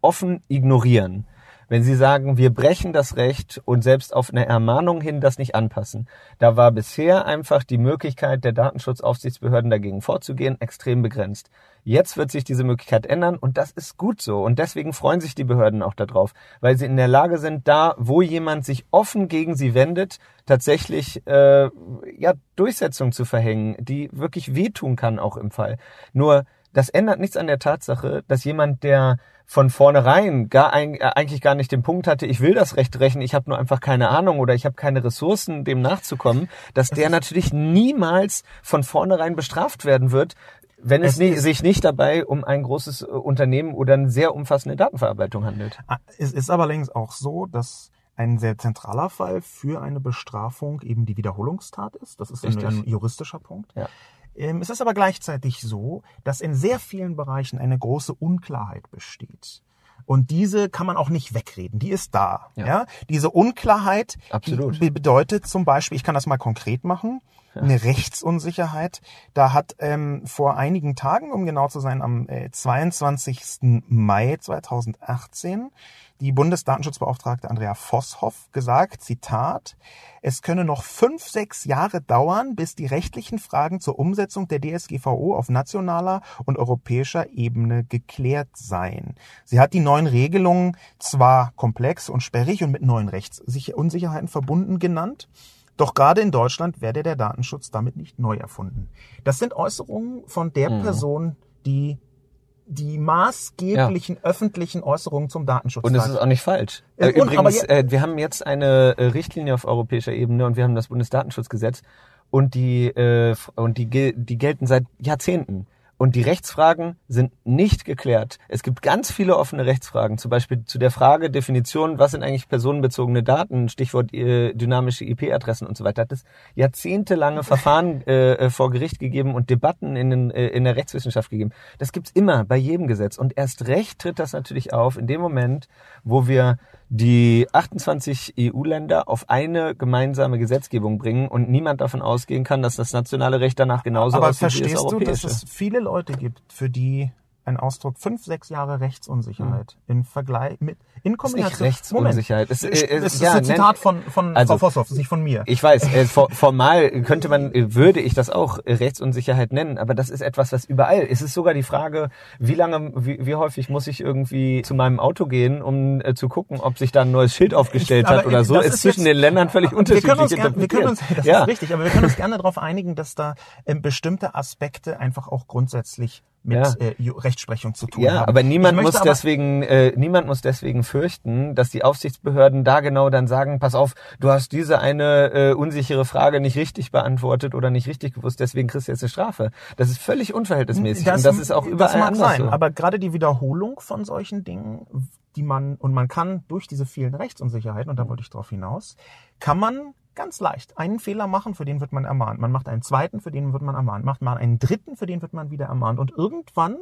C: offen ignorieren. Wenn sie sagen, wir brechen das Recht und selbst auf eine Ermahnung hin das nicht anpassen. Da war bisher einfach die Möglichkeit der Datenschutzaufsichtsbehörden dagegen vorzugehen extrem begrenzt. Jetzt wird sich diese Möglichkeit ändern und das ist gut so. Und deswegen freuen sich die Behörden auch darauf, weil sie in der Lage sind, da, wo jemand sich offen gegen sie wendet, tatsächlich äh, ja Durchsetzung zu verhängen, die wirklich wehtun kann auch im Fall. Nur das ändert nichts an der Tatsache, dass jemand, der von vornherein gar äh, eigentlich gar nicht den Punkt hatte, ich will das Recht rächen, ich habe nur einfach keine Ahnung oder ich habe keine Ressourcen, dem nachzukommen, dass der natürlich niemals von vornherein bestraft werden wird, wenn es,
A: Es
C: nicht, sich nicht dabei um ein großes äh, Unternehmen oder eine sehr umfassende Datenverarbeitung handelt.
A: Ah, Es ist aber allerdings auch so, dass ein sehr zentraler Fall für eine Bestrafung eben die Wiederholungstat ist. Das ist ein, ein juristischer Punkt.
C: Ja.
A: Ähm, Es ist aber gleichzeitig so, dass in sehr vielen Bereichen eine große Unklarheit besteht. Und diese kann man auch nicht wegreden. Die ist da. Ja.
C: Ja.
A: Diese Unklarheit. Die be- bedeutet zum Beispiel, ich kann das mal konkret machen, eine Rechtsunsicherheit. Da hat ähm, vor einigen Tagen, um genau zu sein, am äh, 22. Mai 2018 die Bundesdatenschutzbeauftragte Andrea Vosshoff gesagt, Zitat, es könne noch fünf, sechs Jahre dauern, bis die rechtlichen Fragen zur Umsetzung der DSGVO auf nationaler und europäischer Ebene geklärt seien. Sie hat die neuen Regelungen zwar komplex und sperrig und mit neuen Rechtsunsicherheiten verbunden genannt, doch gerade in Deutschland werde der Datenschutz damit nicht neu erfunden. Das sind Äußerungen von der
C: Mhm.
A: Person, die die maßgeblichen öffentlichen Äußerungen zum Datenschutz
C: Und es
A: sagt.
C: ist auch nicht falsch.
A: Ja,
C: Äh,
A: und, aber
C: Übrigens, äh, wir haben jetzt eine äh, Richtlinie auf europäischer Ebene und wir haben das Bundesdatenschutzgesetz und die äh, und die die gelten seit Jahrzehnten. Und die Rechtsfragen sind nicht geklärt. Es gibt ganz viele offene Rechtsfragen, zum Beispiel zu der Frage Definition, was sind eigentlich personenbezogene Daten, Stichwort äh, dynamische IP-Adressen und so weiter. Hat es jahrzehntelange Verfahren äh, äh, vor Gericht gegeben und Debatten in, den, äh, in der Rechtswissenschaft gegeben. Das gibt's immer bei jedem Gesetz. Und erst recht tritt das natürlich auf in dem Moment, wo wir die 28 EU-Länder auf eine gemeinsame Gesetzgebung bringen und niemand davon ausgehen kann, dass das nationale Recht danach genauso
A: Aber
C: aussieht wie das
A: verstehst du, dass
C: europäische.
A: es viele Leute gibt, für die ein Ausdruck, fünf, sechs Jahre Rechtsunsicherheit in Vergleich mit in
C: Ist nicht
A: Kombination.
C: Rechtsunsicherheit. Es, äh, äh,
A: es ist
C: ja,
A: ein Zitat von von
C: Also-
A: Frau Vosshoff, nicht von mir.
C: Ich weiß, äh, for, formal könnte man, äh, würde ich das auch äh, Rechtsunsicherheit nennen, aber das ist etwas, was überall. Es ist sogar die Frage, wie lange, wie, wie häufig muss ich irgendwie zu meinem Auto gehen, um äh, zu gucken, ob sich da ein neues Schild aufgestellt
A: aber
C: hat oder so. Ist
A: ist
C: zwischen
A: jetzt-
C: den Ländern völlig
A: wir
C: unterschiedlich
A: können uns gern, wir können uns, das
C: ja.
A: ist richtig, aber wir können uns gerne darauf einigen, dass da ähm, bestimmte Aspekte einfach auch grundsätzlich mit
C: Ja.
A: äh, Rechtsprechung zu tun
C: Ja,
A: haben.
C: aber niemand muss
A: aber-
C: deswegen, äh, niemand muss deswegen fürchten, dass die Aufsichtsbehörden da genau dann sagen, pass auf, du hast diese eine äh, unsichere Frage nicht richtig beantwortet oder nicht richtig gewusst, deswegen kriegst du jetzt eine Strafe. Das ist völlig unverhältnismäßig und das ist auch überall
A: das mag
C: anders
A: sein,
C: so.
A: aber gerade die Wiederholung von solchen Dingen, die man und man kann durch diese vielen Rechtsunsicherheiten und da wollte ich drauf hinaus, kann man ganz leicht einen Fehler machen, für den wird man ermahnt. Man macht einen zweiten, für den wird man ermahnt. Macht man einen dritten, für den wird man wieder ermahnt und irgendwann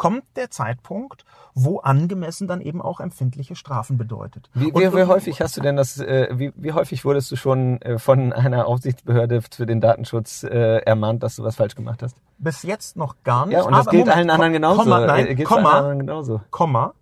A: kommt der Zeitpunkt, wo angemessen dann eben auch empfindliche Strafen bedeutet.
C: Wie, wie, wie häufig hast du denn das, äh, wie, wie häufig wurdest du schon äh, von einer Aufsichtsbehörde für den Datenschutz äh, ermahnt, dass du was falsch gemacht hast?
A: Bis jetzt noch gar nicht.
C: Ja, und das gilt
A: Moment,
C: allen anderen genauso.
A: Komma, nein,
C: Äh, für
A: Komma,
C: allen anderen genauso.
A: Komma.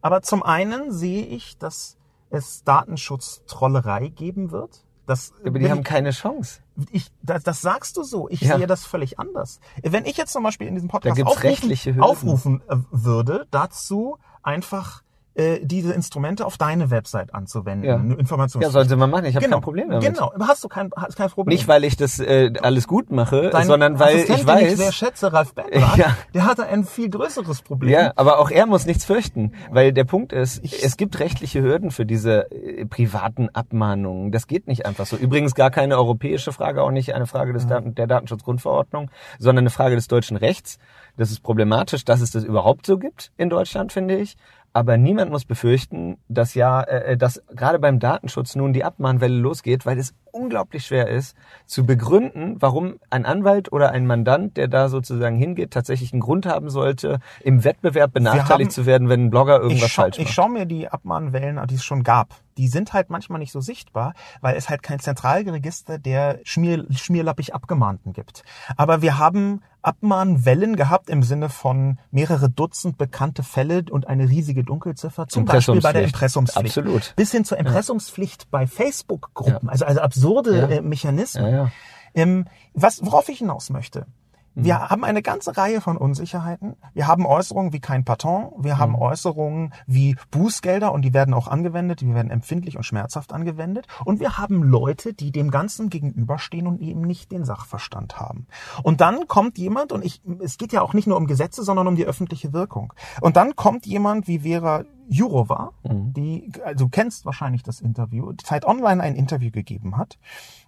A: Aber zum einen sehe ich, dass es Datenschutztrollerei geben wird. Das,
C: Aber die haben keine Chance.
A: ich, das, das sagst du so. Ich
C: Ja.
A: sehe das völlig anders. Wenn ich jetzt zum Beispiel in diesem Podcast aufrufen, aufrufen äh, würde, dazu einfach äh, diese Instrumente auf deine Website anzuwenden,
C: Ja.
A: Informations
C: Ja, sollen sie mal machen. Ich habe
A: genau,
C: kein Problem damit.
A: Genau, hast du kein, hast kein Problem.
C: Nicht, weil ich das äh, alles gut mache,
A: Dein
C: sondern weil
A: Assistent,
C: ich
A: den ich sehr
C: weiß.
A: schätze, Ralf Benrath,
C: Ja.
A: der hatte ein viel größeres Problem.
C: Ja, aber auch er muss nichts fürchten, weil der Punkt ist, es gibt rechtliche Hürden für diese äh, privaten Abmahnungen. Das geht nicht einfach so. Übrigens gar keine europäische Frage, auch nicht eine Frage des Daten, der Datenschutzgrundverordnung, sondern eine Frage des deutschen Rechts. Das ist problematisch, dass es das überhaupt so gibt in Deutschland, finde ich. Aber niemand muss befürchten, dass ja, äh, dass gerade beim Datenschutz nun die Abmahnwelle losgeht, weil es unglaublich schwer ist, zu begründen, warum ein Anwalt oder ein Mandant, der da sozusagen hingeht, tatsächlich einen Grund haben sollte, im Wettbewerb benachteiligt
A: haben-
C: zu werden, wenn ein Blogger irgendwas
A: ich schau,
C: falsch
A: Ich
C: macht.
A: schaue mir die Abmahnwellen an, die es schon gab. Die sind halt manchmal nicht so sichtbar, weil es halt kein Zentralregister der schmier, schmierlappig Abgemahnten gibt. Aber wir haben Abmahnwellen gehabt im Sinne von mehrere Dutzend bekannte Fälle und eine riesige Dunkelziffer, zum Beispiel bei der
C: Impressumspflicht. Absolut.
A: Bis hin zur Impressumspflicht bei Facebook-Gruppen, also, also absurde
C: Ja.
A: äh, Mechanismen.
C: Ja, ja.
A: Ähm, was, worauf ich hinaus möchte. Wir
C: Mhm.
A: haben eine ganze Reihe von Unsicherheiten. Wir haben Äußerungen wie kein Pardon. Wir
C: Mhm.
A: haben Äußerungen wie Bußgelder und die werden auch angewendet. Die werden empfindlich und schmerzhaft angewendet. Und wir haben Leute, die dem Ganzen gegenüberstehen und eben nicht den Sachverstand haben. Und dann kommt jemand und ich, es geht ja auch nicht nur um Gesetze, sondern um die öffentliche Wirkung. Und dann kommt jemand wie Vera Jourova,
C: Mhm.
A: die, also du kennst wahrscheinlich das Interview, die Zeit Online ein Interview gegeben hat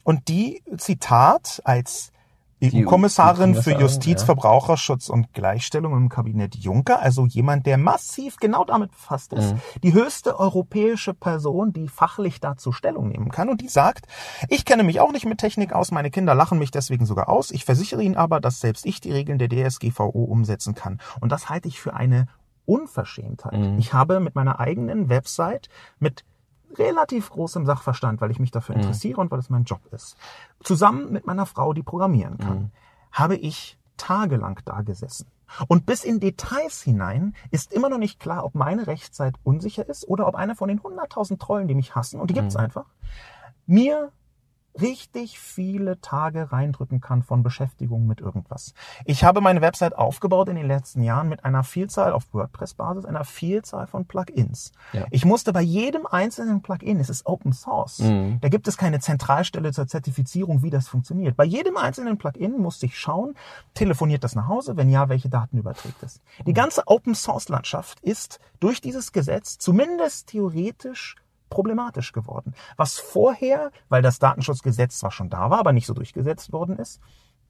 A: und die Zitat als
C: Die
A: EU-Kommissarin für
C: EU-Kommissarin,
A: Justiz,
C: ja.
A: Verbraucherschutz und Gleichstellung im Kabinett Juncker, also jemand, der massiv genau damit befasst ist,
C: Mhm.
A: die höchste europäische Person, die fachlich dazu Stellung nehmen kann und die sagt, ich kenne mich auch nicht mit Technik aus, meine Kinder lachen mich deswegen sogar aus, ich versichere Ihnen aber, dass selbst ich die Regeln der DSGVO umsetzen kann. Und das halte ich für eine Unverschämtheit.
C: Mhm.
A: Ich habe mit meiner eigenen Website mit relativ großem Sachverstand, weil ich mich dafür interessiere und weil es mein Job ist, zusammen mit meiner Frau, die programmieren kann, habe ich tagelang da gesessen. Und bis in Details hinein ist immer noch nicht klar, ob meine Rechtszeit unsicher ist oder ob einer von den 100.000 Trollen, die mich hassen, und die gibt's einfach, mir richtig viele Tage reindrücken kann von Beschäftigung mit irgendwas. Ich habe meine Website aufgebaut in den letzten Jahren mit einer Vielzahl auf WordPress-Basis, einer Vielzahl von Plugins.
C: Ja.
A: Ich musste bei jedem einzelnen Plugin, es ist Open Source,
C: Mhm.
A: da gibt es keine Zentralstelle zur Zertifizierung, wie das funktioniert. Bei jedem einzelnen Plugin musste ich schauen, telefoniert das nach Hause? Wenn ja, welche Daten überträgt es? Die ganze Open Source Landschaft ist durch dieses Gesetz zumindest theoretisch problematisch geworden. Was vorher, weil das Datenschutzgesetz zwar schon da war, aber nicht so durchgesetzt worden ist,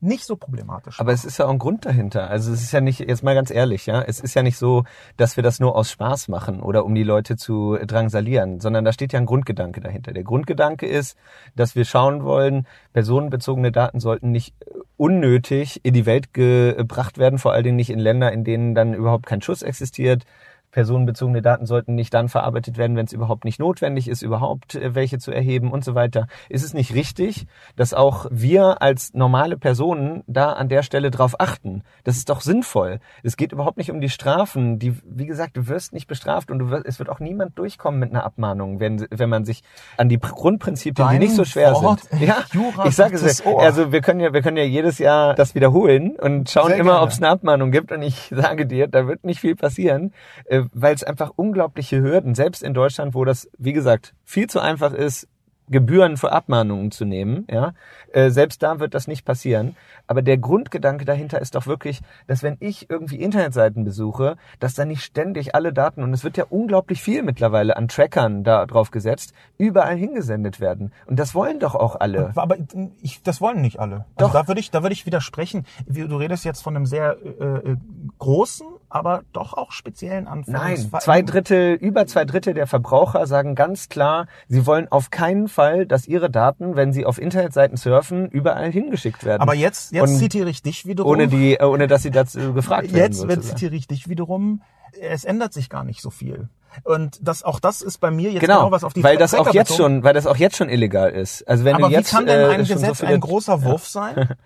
A: nicht so problematisch.
C: Aber es ist ja auch ein Grund dahinter. Also es ist ja nicht, jetzt mal ganz ehrlich, ja, es ist ja nicht so, dass wir das nur aus Spaß machen oder um die Leute zu drangsalieren, sondern da steht ja ein Grundgedanke dahinter. Der Grundgedanke ist, dass wir schauen wollen, personenbezogene Daten sollten nicht unnötig in die Welt gebracht werden, vor allen Dingen nicht in Länder, in denen dann überhaupt kein Schutz existiert. Personenbezogene Daten sollten nicht dann verarbeitet werden, wenn es überhaupt nicht notwendig ist, überhaupt äh, welche zu erheben und so weiter. Ist es nicht richtig, dass auch wir als normale Personen da an der Stelle drauf achten? Das ist doch sinnvoll. Es geht überhaupt nicht um die Strafen. Die, wie gesagt, du wirst nicht bestraft und du wirst, es wird auch niemand durchkommen mit einer Abmahnung, wenn, wenn man sich an die Grundprinzipien,
A: Dein
C: die nicht so schwer
A: Wort,
C: sind. Ja,
A: Jura
C: ich sage es. Also wir können ja, wir können ja jedes Jahr das wiederholen und schauen
A: Sehr
C: immer, ob es eine Abmahnung gibt. Und ich sage dir, da wird nicht viel passieren, äh, weil es einfach unglaubliche Hürden, selbst in Deutschland, wo das, wie gesagt, viel zu einfach ist, Gebühren für Abmahnungen zu nehmen, ja, äh, selbst da wird das nicht passieren. Aber der Grundgedanke dahinter ist doch wirklich, dass wenn ich irgendwie Internetseiten besuche, dass da nicht ständig alle Daten, und es wird ja unglaublich viel mittlerweile an Trackern da drauf gesetzt, überall hingesendet werden. Und das wollen doch auch alle.
A: Aber ich, das wollen nicht alle.
C: Doch.
A: Also da würde ich, da würde ich widersprechen. Du redest jetzt von einem sehr äh, äh, großen, aber doch auch speziellen
C: Nein,
A: Anforderungsfall.
C: zwei Drittel, über zwei Drittel der Verbraucher sagen ganz klar, sie wollen auf keinen Fall, dass ihre Daten, wenn sie auf Internetseiten surfen, überall hingeschickt werden.
A: Aber jetzt, jetzt
C: Und
A: zitiere ich dich wiederum.
C: ohne die, äh, ohne dass sie dazu gefragt werden.
A: Jetzt wird
C: sozusagen.
A: zitiere ich dich wiederum. Es ändert sich gar nicht so viel. Und das, auch das ist bei mir jetzt genau,
C: Genau,
A: was auf die
C: weil das auch jetzt schon, weil das auch jetzt schon illegal ist. Also wenn
A: Aber
C: du jetzt
A: wie kann denn
C: äh,
A: ein
C: so
A: Gesetz
C: viele-
A: ein großer Wurf sein?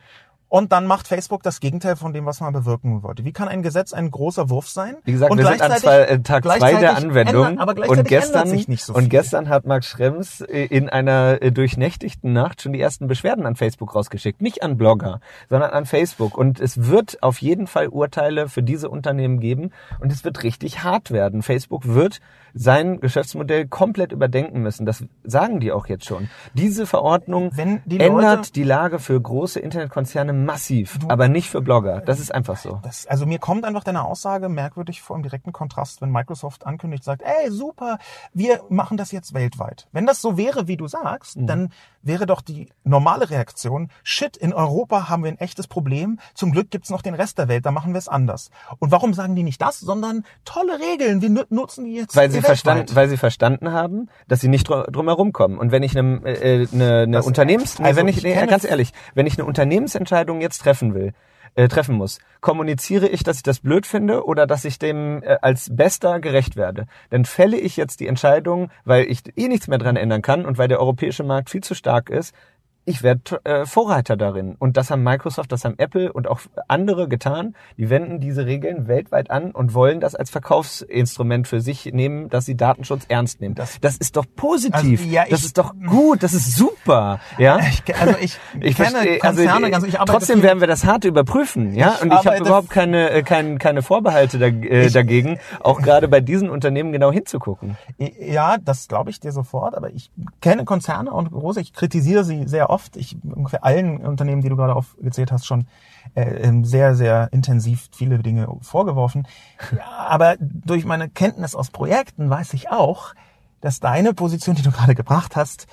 A: Und dann macht Facebook das Gegenteil von dem, was man bewirken wollte. Wie kann ein Gesetz ein großer Wurf sein?
C: Wie gesagt,
A: und
C: wir sind an zwei, äh, Tag zwei der Anwendung
A: aber
C: und gestern
A: so
C: und gestern hat Max Schrems äh, in einer äh, durchnächtigten Nacht schon die ersten Beschwerden an Facebook rausgeschickt, nicht an Blogger, sondern an Facebook und es wird auf jeden Fall Urteile für diese Unternehmen geben und es wird richtig hart werden. Facebook wird sein Geschäftsmodell komplett überdenken müssen. Das sagen die auch jetzt schon. Diese Verordnung
A: die
C: ändert
A: Leute-
C: die Lage für große Internetkonzerne massiv, aber nicht für Blogger. Das ist einfach so.
A: Das, also mir kommt einfach deine Aussage merkwürdig vor im direkten Kontrast, wenn Microsoft ankündigt, sagt, ey, super, wir machen das jetzt weltweit. Wenn das so wäre, wie du sagst,
C: Mhm.
A: dann wäre doch die normale Reaktion, shit, in Europa haben wir ein echtes Problem, zum Glück gibt's noch den Rest der Welt, da machen wir es anders. Und warum sagen die nicht das, sondern tolle Regeln, wir nu- nutzen die jetzt
C: weil sie
A: weltweit.
C: verstanden, weil sie verstanden haben, dass sie nicht dr- drum herum kommen. Und wenn ich eine, äh, eine, eine
A: Das-
C: Unternehmens,
A: also
C: wenn ich,
A: ich
C: nee,
A: kenne-
C: ganz ehrlich, wenn ich eine Unternehmensentscheidung jetzt treffen will, äh, treffen muss, kommuniziere ich, dass ich das blöd finde oder dass ich dem äh, als Bester gerecht werde. Dann fälle ich jetzt die Entscheidung, weil ich eh nichts mehr dran ändern kann und weil der europäische Markt viel zu stark ist, ich werde äh, Vorreiter darin. Und das haben Microsoft, das haben Apple und auch andere getan. Die wenden diese Regeln weltweit an und wollen das als Verkaufsinstrument für sich nehmen, dass sie Datenschutz ernst nehmen. Das,
A: Das-
C: ist doch positiv.
A: Also, ja,
C: das
A: ich-
C: ist doch gut. Das ist super. Ja.
A: Ich, also ich,
C: Ich
A: kenne
C: verstehe,
A: Konzerne,
C: also,
A: ganz, ich arbeite
C: trotzdem
A: viel-
C: werden wir das hart überprüfen, ja.
A: Ich
C: Und ich habe
A: arbeite-
C: überhaupt keine, äh, kein, keine Vorbehalte da, äh,
A: Ich-
C: dagegen, auch gerade bei diesen Unternehmen genau hinzugucken.
A: Ja, das glaube ich dir sofort, aber ich kenne Konzerne und große, ich kritisiere sie sehr oft. Ich ungefähr allen Unternehmen, die du gerade aufgezählt hast, schon äh, ähm, sehr, sehr intensiv viele Dinge vorgeworfen. Aber durch meine Kenntnis aus Projekten weiß ich auch, dass deine Position, die du gerade gebracht hast,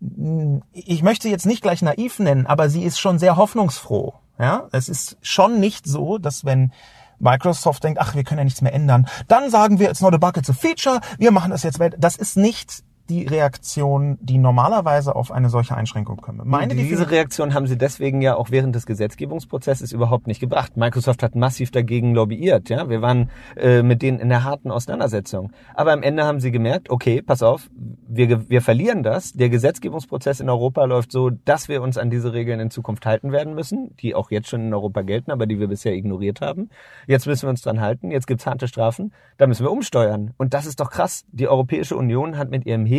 A: mh, ich möchte jetzt nicht gleich naiv nennen, aber sie ist schon sehr hoffnungsfroh. Ja, es ist schon nicht so, dass wenn Microsoft denkt, ach, wir können ja nichts mehr ändern, dann sagen wir, it's not a bug, it's a feature, wir machen das jetzt. Das ist nicht die Reaktion, die normalerweise auf eine solche Einschränkung kommt. Meine
C: Diese
A: Definition-
C: Reaktion haben sie deswegen ja auch während des Gesetzgebungsprozesses überhaupt nicht gebracht. Microsoft hat massiv dagegen lobbyiert. Ja, wir waren äh, mit denen in der harten Auseinandersetzung. Aber am Ende haben sie gemerkt: Okay, pass auf, wir wir verlieren das. Der Gesetzgebungsprozess in Europa läuft so, dass wir uns an diese Regeln in Zukunft halten werden müssen, die auch jetzt schon in Europa gelten, aber die wir bisher ignoriert haben. Jetzt müssen wir uns dran halten. Jetzt gibt's harte Strafen. Da müssen wir umsteuern. Und das ist doch krass. Die Europäische Union hat mit ihrem Hebel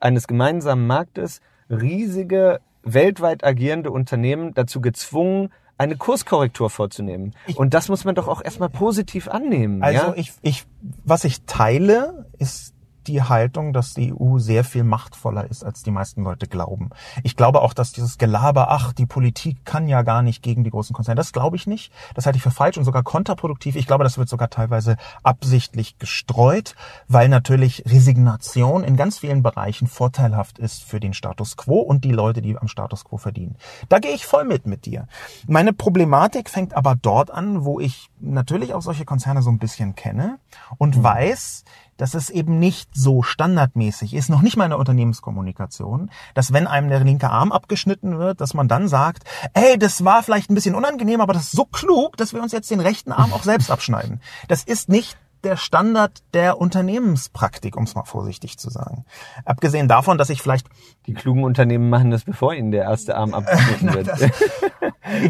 C: eines gemeinsamen Marktes riesige weltweit agierende Unternehmen dazu gezwungen, eine Kurskorrektur vorzunehmen. Und das muss man doch auch erstmal positiv annehmen.
A: Also
C: ja?
A: ich, ich, was ich teile, ist die Haltung, dass die EU sehr viel machtvoller ist, als die meisten Leute glauben. Ich glaube auch, dass dieses Gelaber, ach, die Politik kann ja gar nicht gegen die großen Konzerne, das glaube ich nicht. Das halte ich für falsch und sogar kontraproduktiv. Ich glaube, das wird sogar teilweise absichtlich gestreut, weil natürlich Resignation in ganz vielen Bereichen vorteilhaft ist für den Status quo und die Leute, die am Status quo verdienen. Da gehe ich voll mit mit dir. Meine Problematik fängt aber dort an, wo ich natürlich auch solche Konzerne so ein bisschen kenne und weiß, dass es eben nicht so standardmäßig ist, noch nicht mal in der Unternehmenskommunikation, dass wenn einem der linke Arm abgeschnitten wird, dass man dann sagt, ey, das war vielleicht ein bisschen unangenehm, aber das ist so klug, dass wir uns jetzt den rechten Arm auch selbst abschneiden. Das ist nicht der Standard der Unternehmenspraktik, um es mal vorsichtig zu sagen. Abgesehen davon, dass ich vielleicht
C: Die klugen Unternehmen machen das, bevor ihnen der erste Arm abgeschnitten wird.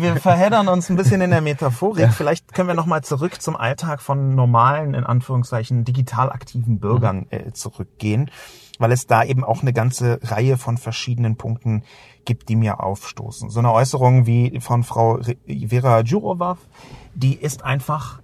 A: wir verheddern uns ein bisschen in der Metaphorik. Vielleicht können wir noch mal zurück zum Alltag von normalen, in Anführungszeichen, digital aktiven Bürgern äh, zurückgehen, weil es da eben auch eine ganze Reihe von verschiedenen Punkten gibt, die mir aufstoßen. So eine Äußerung wie von Frau Vera Jourova, die ist einfach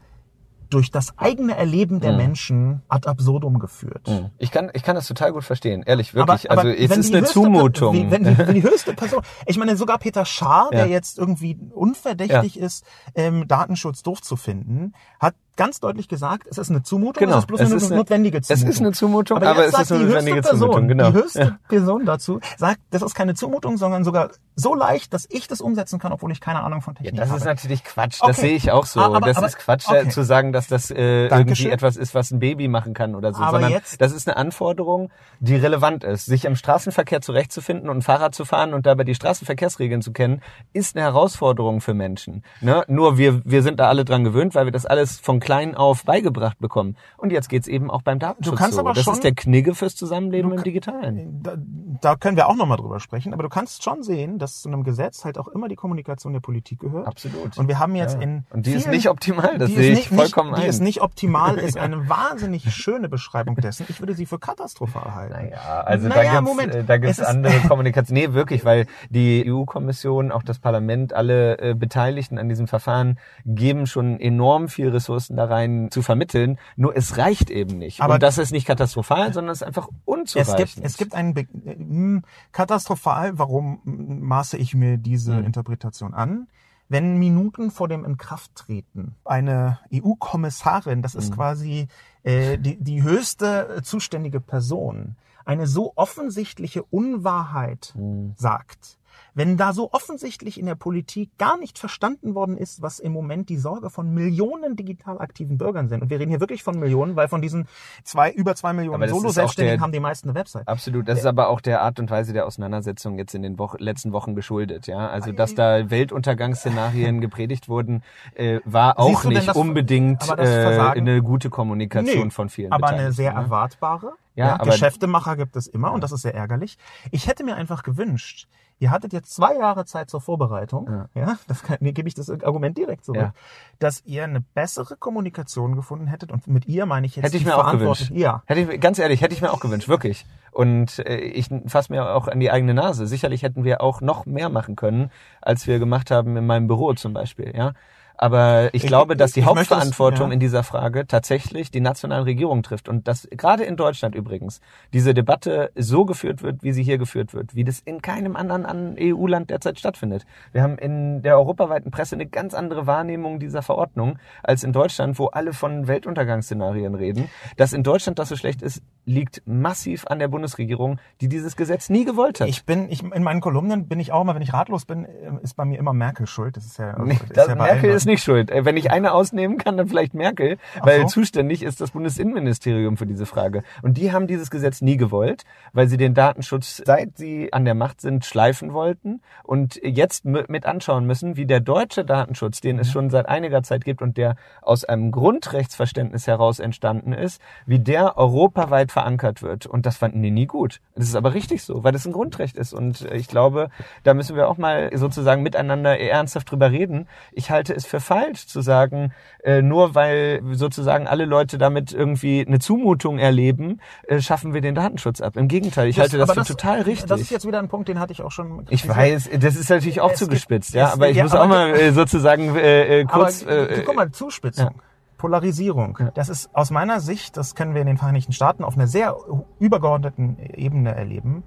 A: durch das eigene Erleben der Menschen ad absurdum geführt.
C: Ich kann, ich kann das total gut verstehen, ehrlich, wirklich.
A: Aber,
C: also
A: aber
C: es ist eine Zumutung.
A: Wenn, die, wenn die höchste Person, ich meine sogar Peter Schaar, der
C: Ja.
A: jetzt irgendwie unverdächtig ist, ähm, Datenschutz doof zu finden, hat ganz deutlich gesagt, es ist eine Zumutung,
C: Genau.
A: es ist bloß
C: Es
A: eine
C: ist eine-
A: notwendige
C: es
A: Zumutung.
C: ist eine Zumutung,
A: aber,
C: aber es
A: sagt
C: ist eine
A: die höchste
C: notwendige
A: Person,
C: Zumutung, genau.
A: Die höchste Person dazu sagt, das ist keine Zumutung, sondern sogar so leicht, dass ich das umsetzen kann, obwohl ich keine Ahnung von
C: Ja,
A: Technik
C: das
A: habe.
C: ist natürlich Quatsch.
A: Okay.
C: Das sehe ich auch so.
A: Aber-
C: das
A: aber-
C: ist Quatsch,
A: okay.
C: äh, zu sagen, dass das äh, irgendwie etwas ist, was ein Baby machen kann oder so.
A: Aber
C: Sondern
A: jetzt-
C: das ist eine Anforderung, die relevant ist. Sich im Straßenverkehr zurechtzufinden und Fahrrad zu fahren und dabei die Straßenverkehrsregeln zu kennen, ist eine Herausforderung für Menschen. Ne? Nur wir, wir sind da alle dran gewöhnt, weil wir das alles von klein auf beigebracht bekommen. Und jetzt geht's eben auch beim Datenschutz
A: Du kannst
C: so.
A: aber
C: das
A: schon-
C: ist der Knigge fürs Zusammenleben
A: Du
C: im Digitalen.
A: da, da können wir auch nochmal drüber sprechen, aber du kannst schon sehen, dass zu einem Gesetz halt auch immer die Kommunikation der Politik gehört.
C: Absolut.
A: Und wir haben jetzt
C: Ja.
A: in
C: Und die ist
A: vielen-
C: nicht optimal, das
A: die
C: sehe
A: ist
C: ich
A: nicht,
C: vollkommen
A: nicht, Die
C: ein.
A: ist nicht optimal, ist eine wahnsinnig schöne Beschreibung dessen. Ich würde sie für katastrophal halten.
C: Naja, also
A: Naja,
C: da gibt's,
A: Moment.
C: äh, da gibt's
A: Es ist-
C: andere Kommunikation. Nee, wirklich, weil die EU-Kommission, auch das Parlament, alle äh, Beteiligten an diesem Verfahren geben schon enorm viel Ressourcen da rein zu vermitteln. Nur es reicht eben nicht.
A: Aber-
C: Und das ist nicht katastrophal, sondern es ist einfach
A: Es
C: unzureichend.
A: gibt, es gibt einen Be äh, mh, katastrophal, warum maße ich mir diese
C: Hm.
A: Interpretation an? Wenn Minuten vor dem Inkrafttreten eine EU-Kommissarin, das
C: Hm.
A: ist quasi äh, die, die höchste äh, zuständige Person, eine so offensichtliche Unwahrheit
C: Hm.
A: sagt, wenn da so offensichtlich in der Politik gar nicht verstanden worden ist, was im Moment die Sorge von Millionen digital aktiven Bürgern sind. Und wir reden hier wirklich von Millionen, weil von diesen zwei, über zwei Millionen Solo-Selbstständigen
C: der-
A: haben die meisten eine Website.
C: Absolut. Das ist aber auch der Art und Weise der Auseinandersetzung jetzt in den Wochen, letzten Wochen geschuldet. Ja, also dass da Weltuntergangsszenarien gepredigt wurden, äh, war auch
A: denn
C: nicht
A: das-
C: unbedingt äh, eine gute Kommunikation
A: Nee,
C: von vielen.
A: aber eine sehr
C: ne?
A: erwartbare.
C: Ja,
A: Ja, Geschäftemacher gibt es immer und das ist sehr ärgerlich. Ich hätte mir einfach gewünscht, ihr hattet jetzt zwei Jahre Zeit zur Vorbereitung, ja, das kann, nee, gebe ich das Argument direkt zurück,
C: Ja.
A: dass ihr eine bessere Kommunikation gefunden hättet und mit ihr meine ich jetzt
C: Hätte ich mir auch gewünscht.
A: Ja.
C: Hätte ich, ganz ehrlich, hätte ich mir auch gewünscht, wirklich. Und äh, ich fasse mir auch an die eigene Nase. Sicherlich hätten wir auch noch mehr machen können, als wir gemacht haben in meinem Büro zum Beispiel, ja. Aber ich,
A: Ich-
C: glaube, dass die
A: möchte das-
C: Hauptverantwortung
A: ja.
C: in dieser Frage tatsächlich die nationalen Regierungen trifft. Und dass gerade in Deutschland übrigens diese Debatte so geführt wird, wie sie hier geführt wird, wie das in keinem anderen an- EU-Land derzeit stattfindet. Wir haben in der europaweiten Presse eine ganz andere Wahrnehmung dieser Verordnung als in Deutschland, wo alle von Weltuntergangsszenarien reden. Dass in Deutschland das so schlecht ist, liegt massiv an der Bundesregierung, die dieses Gesetz nie gewollt hat.
A: Ich bin, ich, in meinen Kolumnen bin ich auch immer, wenn ich ratlos bin, äh, ist bei mir immer Merkel schuld. Das ist ja,
C: Nee,
A: ist
C: das,
A: ja bei
C: Merkel ist nicht schuld. Äh, Wenn ich eine ausnehmen kann, dann vielleicht Merkel, weil
A: so.
C: zuständig ist das Bundesinnenministerium für diese Frage. Und die haben dieses Gesetz nie gewollt, weil sie den Datenschutz, seit sie an der Macht sind, schleifen wollten und jetzt mit anschauen müssen, wie der deutsche Datenschutz, den
A: Mhm.
C: es schon seit einiger Zeit gibt und der aus einem Grundrechtsverständnis heraus entstanden ist, wie der europaweit verankert wird. Und das fanden die nie gut. Das ist aber richtig so, weil das ein Grundrecht ist. Und ich glaube, da müssen wir auch mal sozusagen miteinander ernsthaft drüber reden. Ich halte es für falsch zu sagen, äh, nur weil sozusagen alle Leute damit irgendwie eine Zumutung erleben, äh, schaffen wir den Datenschutz ab. Im Gegenteil, ich halte das für total richtig.
A: Das ist jetzt wieder ein Punkt, den hatte ich auch schon.
C: ich weiß, das ist natürlich auch
A: Es gibt-
C: zugespitzt, ja,
A: es-
C: aber ich
A: ja,
C: muss
A: aber
C: auch mal äh, sozusagen äh, äh, kurz.
A: Aber
C: äh,
A: guck mal, Zuspitzung. Polarisierung. Das ist aus meiner Sicht, das können wir in den Vereinigten Staaten auf einer sehr übergeordneten Ebene erleben,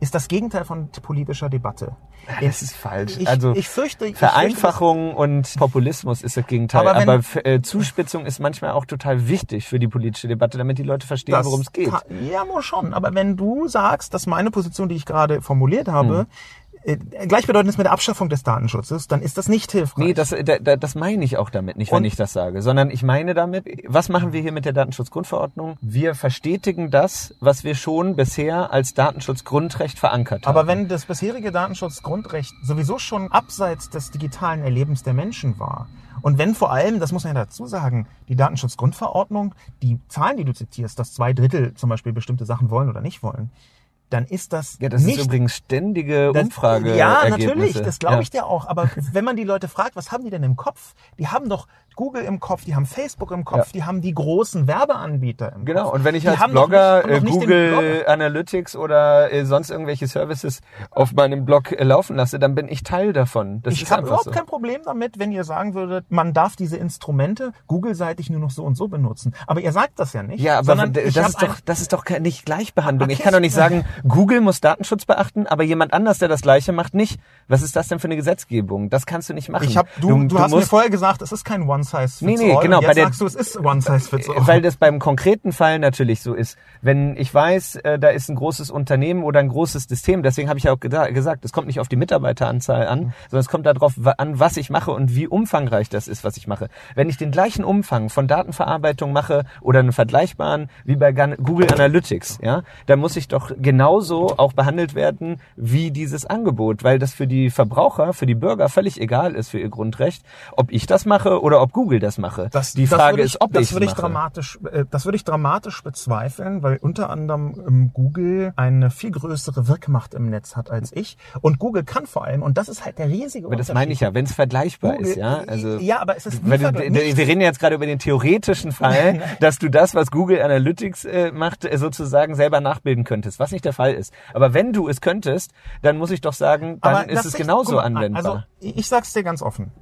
A: ist das Gegenteil von politischer Debatte.
C: das ist falsch.
A: Ich,
C: also
A: ich fürchte, ich
C: Vereinfachung und Populismus ist das Gegenteil.
A: Aber wenn-
C: Aber, äh, Zuspitzung ist manchmal auch total wichtig für die politische Debatte, damit die Leute verstehen, worum es geht.
A: kann- Ja, muss schon. Aber wenn du sagst, dass meine Position, die ich gerade formuliert habe,
C: Hm.
A: Äh, gleichbedeutend ist mit der Abschaffung des Datenschutzes, dann ist das nicht hilfreich.
C: Nee, das, da, da, das meine ich auch damit nicht, wenn
A: Und-
C: ich das sage, sondern ich meine damit, was machen wir hier mit der Datenschutzgrundverordnung? Wir verstetigen das, was wir schon bisher als Datenschutzgrundrecht verankert haben.
A: Aber wenn das bisherige Datenschutzgrundrecht sowieso schon abseits des digitalen Erlebens der Menschen war und wenn vor allem, das muss man ja dazu sagen, die Datenschutzgrundverordnung, die Zahlen, die du zitierst, dass zwei Drittel zum Beispiel bestimmte Sachen wollen oder nicht wollen, dann ist das
C: ja, das
A: nicht
C: ist übrigens ständige
A: Das-
C: Umfrage.
A: Ja, natürlich, das glaube ich dir auch. Aber wenn man die Leute fragt, was haben die denn im Kopf? Die haben doch Google im Kopf, die haben Facebook im Kopf,
C: Ja.
A: die haben die großen Werbeanbieter im
C: Genau,
A: Kopf.
C: und wenn ich
A: Die
C: als Blogger
A: nicht-
C: äh, Google
A: Blogger.
C: Analytics oder äh, sonst irgendwelche Services auf meinem Blog äh, laufen lasse, dann bin ich Teil davon. Das
A: ich habe überhaupt
C: so.
A: kein Problem damit, wenn ihr sagen würdet, man darf diese Instrumente Google-seitig nur noch so und so benutzen. Aber ihr sagt das ja nicht.
C: Ja, aber
A: ich
C: das ist doch, das ist doch nicht Gleichbehandlung. Ich
A: Okay.
C: kann doch nicht sagen, Google muss Datenschutz beachten, aber jemand anders, der das Gleiche macht, nicht. Was ist das denn für eine Gesetzgebung? Das kannst du nicht machen.
A: ich hab, du, du, hast mir vorher gesagt, es ist kein One Size Fits
C: Nee, nee,
A: All.
C: genau,
A: Und jetzt
C: bei der-
A: sagst du, es ist One Size Fits All.
C: weil das beim konkreten Fall natürlich so ist. Wenn ich weiß, äh, da ist ein großes Unternehmen oder ein großes System, deswegen habe ich ja auch gesagt, es kommt nicht auf die Mitarbeiteranzahl an, sondern es kommt darauf an, was ich mache und wie umfangreich das ist, was ich mache. Wenn ich den gleichen Umfang von Datenverarbeitung mache oder einen vergleichbaren wie bei Google Analytics, ja, dann muss ich doch genauso auch behandelt werden wie dieses Angebot, weil das für die Verbraucher, für die Bürger völlig egal ist für ihr Grundrecht, ob ich das mache oder ob Google das mache. die
A: das
C: Frage
A: würde ich,
C: ist, ob
A: das
C: ich
A: würde ich
C: mache.
A: dramatisch, äh, das würde ich dramatisch bezweifeln, weil unter anderem ähm, Google eine viel größere Wirkmacht im Netz hat als ich. Und Google kann vor allem, und das ist halt der riesige
C: Aber das meine ich ja, wenn es vergleichbar
A: Google-
C: ist, ja. Also,
A: ja, aber es ist vergleich-
C: wir
A: nicht-
C: reden ja jetzt gerade über den theoretischen Fall, dass du das, was Google Analytics äh, macht, äh, sozusagen selber nachbilden könntest, was nicht der Fall ist. Aber wenn du es könntest, dann muss ich doch sagen, dann
A: Aber
C: ist
A: das
C: es genauso
A: mal,
C: anwendbar.
A: Also ich sag's dir ganz offen.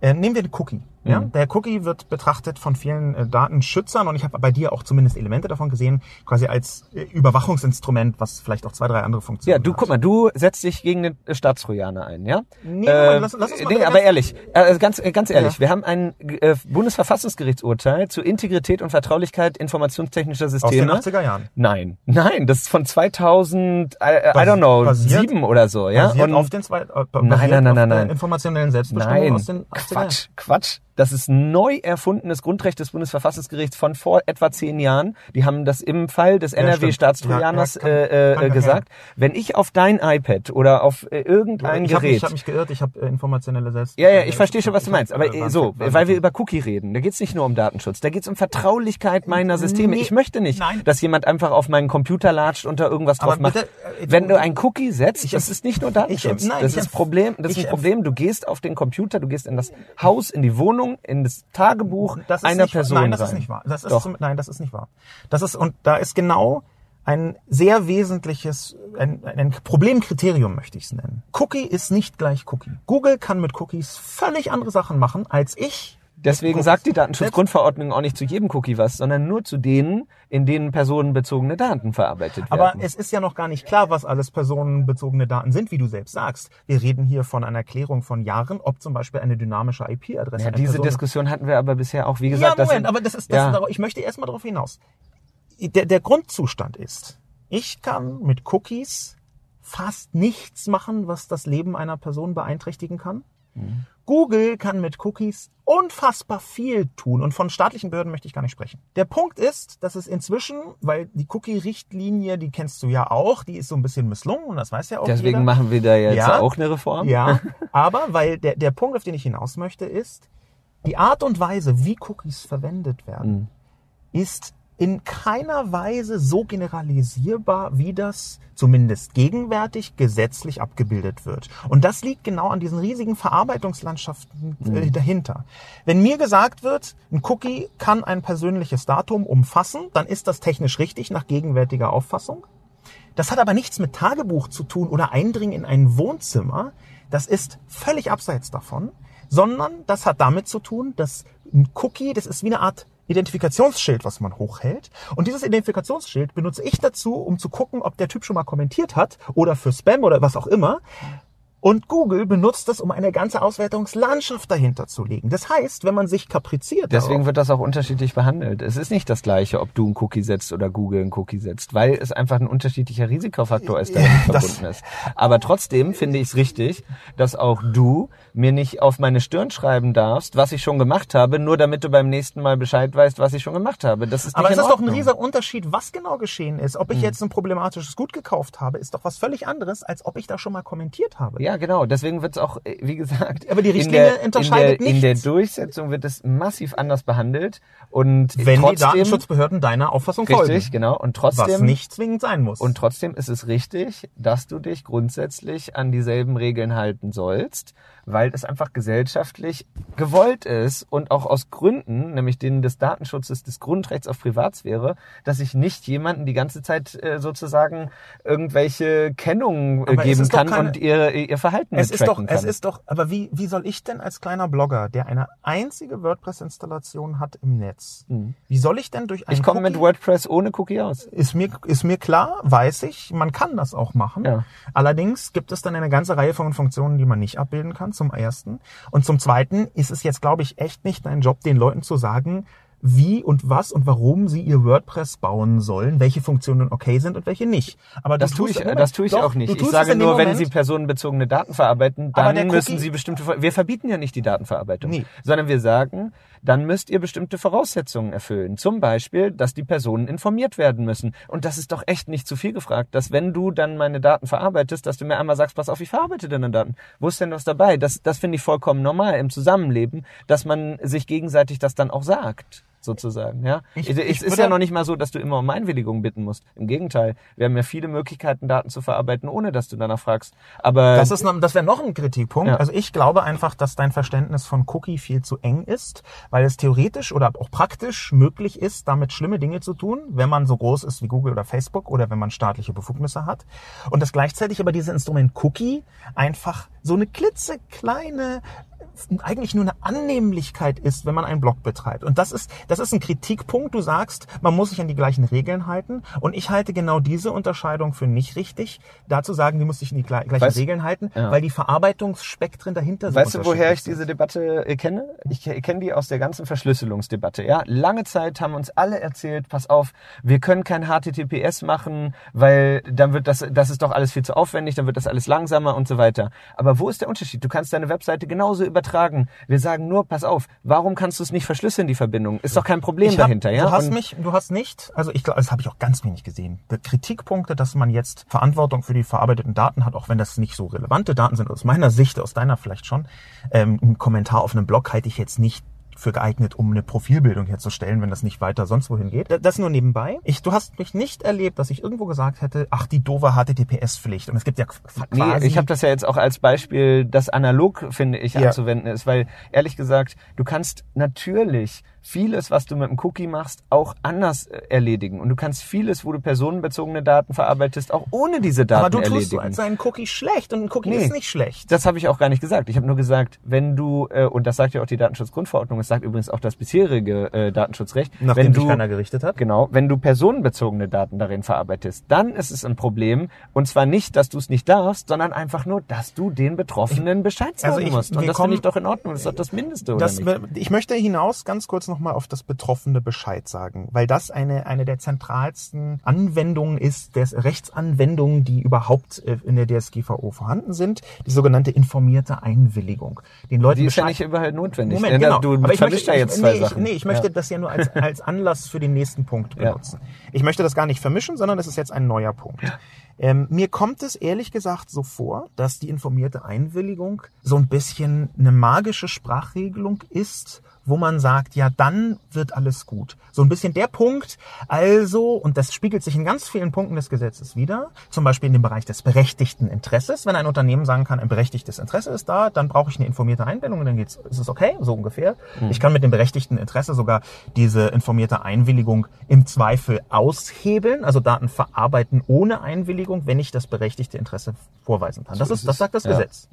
A: Äh, nehmen wir den Cookie. Ja?
C: Mhm.
A: Der Cookie wird betrachtet von vielen äh, Datenschützern und ich habe bei dir auch zumindest Elemente davon gesehen, quasi als äh, Überwachungsinstrument, was vielleicht auch zwei, drei andere Funktionen
C: ja, du
A: hat.
C: guck mal, du setzt dich gegen den Staatstrojaner ein, ja?
A: Nee, Moment, lass- lass uns mal
C: nee aber ehrlich, äh, ganz, äh, ganz ehrlich,
A: Ja.
C: wir haben ein äh, Bundesverfassungsgerichtsurteil zur Integrität und Vertraulichkeit informationstechnischer
A: Aus den
C: Systeme.
A: 80er Jahren.
C: Nein, nein, das ist von 2000, I, I don't know,
A: basiert-
C: sieben oder so, ja?
A: Basiert
C: Und
A: auf den zwei, äh,
C: nein, nein, nein,
A: auf
C: nein, nein.
A: informationellen Selbstbestimmung
C: Nein,
A: aus den 80er Jahren.
C: Quatsch, Quatsch. Das ist ein neu erfundenes Grundrecht des Bundesverfassungsgerichts von vor etwa zehn Jahren. Die haben das im Fall des. NRW-Staatstrojaners
A: Ja, ja,
C: äh, äh,
A: ja.
C: gesagt. Wenn ich auf dein iPad oder auf äh, irgendein
A: ich habe
C: Gerät
A: mich, hab mich geirrt, ich habe äh, informationelle Selbst.
C: ja, ja, ich verstehe schon, was du meinst. Aber
A: Ich
C: äh, so, weil wir über Cookie reden, da geht's nicht nur um Datenschutz, da geht's um Vertraulichkeit meiner Systeme.
A: Nee,
C: ich möchte nicht,
A: nein.
C: dass jemand einfach auf meinen Computer latscht und da irgendwas drauf
A: Aber
C: macht.
A: bitte, äh,
C: Wenn
A: du-
C: ein Cookie setzt,
A: Ich
C: das ist nicht nur Datenschutz.
A: ich nein,
C: das
A: ich
C: ist
A: empf-
C: Problem, das ist
A: ich
C: ein Problem. Du gehst auf den Computer, du gehst in das Haus, in die Wohnung, in das Tagebuch
A: Das ist
C: einer Person
A: Nein, das
C: rein.
A: ist nicht wahr. Das ist
C: Doch.
A: nein, das ist nicht wahr. Das ist und da ist genau ein sehr wesentliches, ein, ein Problemkriterium möchte ich es nennen. Cookie ist nicht gleich Cookie. Google kann mit Cookies völlig andere Sachen machen als ich.
C: Deswegen sagt die. Datenschutzgrundverordnung auch nicht zu jedem Cookie was, sondern nur zu denen, in denen personenbezogene Daten verarbeitet
A: Aber
C: werden.
A: es ist ja noch gar nicht klar, was alles personenbezogene Daten sind, wie du selbst sagst. Wir reden hier von einer Klärung von Jahren, ob zum Beispiel eine dynamische IP-Adresse.
C: ja, diese
A: Person-
C: Diskussion hatten wir aber bisher auch, wie gesagt,
A: ja,
C: das
A: Moment,
C: sind-
A: aber das ist, das
C: ja.
A: ist ich möchte erstmal darauf hinaus. Der, der Grundzustand ist, ich kann mit Cookies fast nichts machen, was das Leben einer Person beeinträchtigen kann.
C: Mhm.
A: Google kann mit Cookies unfassbar viel tun und von staatlichen Behörden möchte ich gar nicht sprechen. Der Punkt ist, dass es inzwischen, weil die Cookie-Richtlinie, die kennst du ja auch, die ist so ein bisschen misslungen und das weiß ja auch
C: Deswegen
A: jeder.
C: machen wir da jetzt
A: Ja.
C: auch eine Reform.
A: Ja, aber weil der, der Punkt, auf den ich hinaus möchte, ist, die Art und Weise, wie Cookies verwendet werden, ist in keiner Weise so generalisierbar, wie das zumindest gegenwärtig gesetzlich abgebildet wird. Und das liegt genau an diesen riesigen Verarbeitungslandschaften äh, dahinter. Wenn mir gesagt wird, ein Cookie kann ein persönliches Datum umfassen, dann ist das technisch richtig nach gegenwärtiger Auffassung. Das hat aber nichts mit Tagebuch zu tun oder Eindringen in ein Wohnzimmer. Das ist völlig abseits davon, sondern das hat damit zu tun, dass ein Cookie, das ist wie eine Art Identifikationsschild, was man hochhält. Und dieses Identifikationsschild benutze ich dazu, um zu gucken, ob der Typ schon mal kommentiert hat oder für Spam oder was auch immer. Und Google benutzt das, um eine ganze Auswertungslandschaft dahinter zu legen. Das heißt, wenn man sich kapriziert.
C: Deswegen
A: darauf,
C: wird das auch unterschiedlich behandelt. Es ist nicht das gleiche, ob du einen Cookie setzt oder Google einen Cookie setzt, weil es einfach ein unterschiedlicher Risikofaktor ist, der damit verbunden ist. Aber trotzdem finde ich es richtig, dass auch du mir nicht auf meine Stirn schreiben darfst, was ich schon gemacht habe, nur damit du beim nächsten Mal Bescheid weißt, was ich schon gemacht habe. Das ist
A: aber es ist doch ein riesiger Unterschied, was genau geschehen ist. Ob ich jetzt ein problematisches Gut gekauft habe, ist doch was völlig anderes, als ob ich da schon mal kommentiert habe.
C: Ja, genau. Deswegen wird es auch, äh, wie gesagt,
A: Aber die
C: in
A: Richtlinie
C: der,
A: unterscheidet
C: in der, in der
A: nichts.
C: Durchsetzung wird es massiv anders behandelt und
A: Wenn die
C: trotzdem
A: Datenschutzbehörden deiner Auffassung
C: richtig,
A: folgen.
C: genau und
A: Was
C: trotzdem
A: nicht zwingend sein muss.
C: Und trotzdem ist es richtig, dass du dich grundsätzlich an dieselben Regeln halten sollst, weil es einfach gesellschaftlich gewollt ist und auch aus Gründen, nämlich denen des Datenschutzes, des Grundrechts auf Privatsphäre, dass ich nicht jemanden die ganze Zeit äh, sozusagen irgendwelche Kennungen äh, geben kann
A: keine-
C: und ihr, ihr Verhalten
A: es ist doch,
C: kann.
A: es ist doch, aber wie, wie soll ich denn als kleiner Blogger, der eine einzige WordPress-Installation hat im Netz, wie soll ich denn durch einen
C: ich komme mit WordPress ohne Cookie aus.
A: ist mir, ist mir klar, weiß ich, man kann das auch machen.
C: Ja.
A: Allerdings gibt es dann eine ganze Reihe von Funktionen, die man nicht abbilden kann, zum ersten. Und zum zweiten ist es jetzt, glaube ich, echt nicht dein Job, den Leuten zu sagen, wie und was und warum sie ihr WordPress bauen sollen, welche Funktionen okay sind und welche nicht. Aber
C: Das tue ich,
A: Moment,
C: das tue ich
A: doch,
C: auch nicht. Ich sage nur, wenn Sie personenbezogene Daten verarbeiten, dann müssen
A: Cookie-
C: Sie bestimmte, wir verbieten ja nicht die Datenverarbeitung,
A: Nee.
C: sondern wir sagen, dann müsst ihr bestimmte Voraussetzungen erfüllen. Zum Beispiel, dass die Personen informiert werden müssen. Und das ist doch echt nicht zu viel gefragt, dass wenn du dann meine Daten verarbeitest, dass du mir einmal sagst, pass auf, ich verarbeite deine Daten. Wo ist denn was dabei? Das, das finde ich vollkommen normal im Zusammenleben, dass man sich gegenseitig das dann auch sagt. Sozusagen, ja.
A: Ich-
C: es
A: ich
C: ist ja noch nicht mal so, dass du immer um Einwilligung bitten musst. Im Gegenteil, wir haben ja viele Möglichkeiten, Daten zu verarbeiten, ohne dass du danach fragst. Aber
A: Das ist noch, das wäre noch ein Kritikpunkt.
C: Ja.
A: Also ich glaube einfach, dass dein Verständnis von Cookie viel zu eng ist, weil es theoretisch oder auch praktisch möglich ist, damit schlimme Dinge zu tun, wenn man so groß ist wie Google oder Facebook oder wenn man staatliche Befugnisse hat. Und dass gleichzeitig aber dieses Instrument Cookie einfach so eine klitzekleine eigentlich nur eine Annehmlichkeit ist, wenn man einen Blog betreibt. Und das ist, das ist ein Kritikpunkt. Du sagst, man muss sich an die gleichen Regeln halten. Und ich halte genau diese Unterscheidung für nicht richtig, da zu sagen, die muss sich an die gle- gleichen
C: Weißt-
A: Regeln halten,
C: Ja.
A: weil die Verarbeitungsspektren dahinter
C: Weißt
A: so
C: du, woher ich diese Debatte äh, kenne? Ich ke- kenne die aus der ganzen Verschlüsselungsdebatte. Ja, lange Zeit haben uns alle erzählt, pass auf, wir können kein HTTPS machen, weil dann wird das, das ist doch alles viel zu aufwendig, dann wird das alles langsamer und so weiter. Aber wo ist der Unterschied? Du kannst deine Webseite genauso übertragen. Wir sagen nur, pass auf, warum kannst du es nicht verschlüsseln, die Verbindung? Ist doch kein Problem
A: hab,
C: dahinter, ja?
A: Du hast
C: Und-
A: mich, du hast nicht, also ich glaube, das habe ich auch ganz wenig gesehen. Die Kritikpunkte, dass man jetzt Verantwortung für die verarbeiteten Daten hat, auch wenn das nicht so relevante Daten sind, aus meiner Sicht, aus deiner vielleicht schon. Ähm, ein Kommentar auf einem Blog halte ich jetzt nicht für geeignet, um eine Profilbildung herzustellen, wenn das nicht weiter sonst wohin geht. Das nur nebenbei. Ich, du hast mich nicht erlebt, dass ich irgendwo gesagt hätte, ach, die doofe HTTPS-Pflicht. Und es gibt ja quasi...
C: Nee, ich habe das ja jetzt auch als Beispiel, das analog, finde ich,
A: Ja.
C: anzuwenden ist, weil ehrlich gesagt, du kannst natürlich vieles, was du mit dem Cookie machst, auch anders äh, erledigen. Und du kannst vieles, wo du personenbezogene Daten verarbeitest, auch ohne diese Daten
A: aber du tust
C: erledigen.
A: so, als sei ein Cookie schlecht und ein Cookie
C: Nee.
A: ist nicht schlecht.
C: Das habe ich auch gar nicht gesagt. Ich habe nur gesagt, wenn du, äh, und das sagt ja auch die Datenschutzgrundverordnung, es sagt übrigens auch das bisherige äh, Datenschutzrecht,
A: Nachdem
C: wenn du,
A: keiner gerichtet hat.
C: Genau, wenn du personenbezogene Daten darin verarbeitest, dann ist es ein Problem. Und zwar nicht, dass du es nicht darfst, sondern einfach nur, dass du den Betroffenen Bescheid sagen
A: also ich-
C: musst. Und das finde ich doch in Ordnung. Das ist doch das Mindeste, oder
A: Das,
C: nicht?
A: wir- ich möchte hinaus ganz kurz nochmal auf das betroffene Bescheid sagen, weil das eine, eine der zentralsten Anwendungen ist, der Rechtsanwendungen, die überhaupt äh, in der DSGVO vorhanden sind, die sogenannte informierte Einwilligung. Den Leuten
C: Die ist ja nicht überall notwendig.
A: Moment, genau.
C: Du
A: Aber ich möchte,
C: ja jetzt zwei
A: nee,
C: Sachen.
A: Ich, nee, ich möchte
C: Ja.
A: das ja nur als, als Anlass für den nächsten Punkt
C: Ja.
A: benutzen. Ich möchte das gar nicht vermischen, sondern das ist jetzt ein neuer Punkt. Ähm, mir kommt es ehrlich gesagt so vor, dass die informierte Einwilligung so ein bisschen eine magische Sprachregelung ist, wo man sagt, ja, dann wird alles gut. So ein bisschen der Punkt, also, und das spiegelt sich in ganz vielen Punkten des Gesetzes wieder, zum Beispiel in dem Bereich des berechtigten Interesses. Wenn ein Unternehmen sagen kann, ein berechtigtes Interesse ist da, dann brauche ich eine informierte Einwilligung und dann geht's, ist es okay, so ungefähr. Ich kann mit dem berechtigten Interesse sogar diese informierte Einwilligung im Zweifel aushebeln, also Daten verarbeiten ohne Einwilligung, wenn ich das berechtigte Interesse vorweisen kann. Das ist, das sagt das
C: Ja.
A: Gesetz.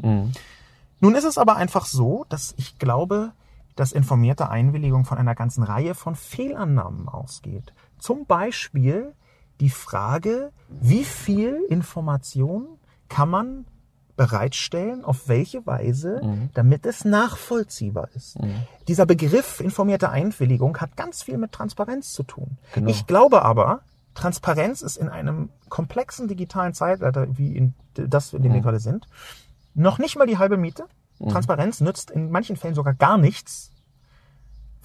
A: Nun ist es aber einfach so, dass ich glaube, dass informierte Einwilligung von einer ganzen Reihe von Fehlannahmen ausgeht. Zum Beispiel die Frage, wie viel Information kann man bereitstellen, auf welche Weise,
C: Mhm.
A: damit es nachvollziehbar ist. Dieser Begriff informierte Einwilligung hat ganz viel mit Transparenz zu tun.
C: Genau.
A: Ich glaube aber, Transparenz ist in einem komplexen digitalen Zeitalter, wie in das, in dem
C: Mhm.
A: wir gerade sind, noch nicht mal die halbe Miete. Transparenz nützt in manchen Fällen sogar gar nichts.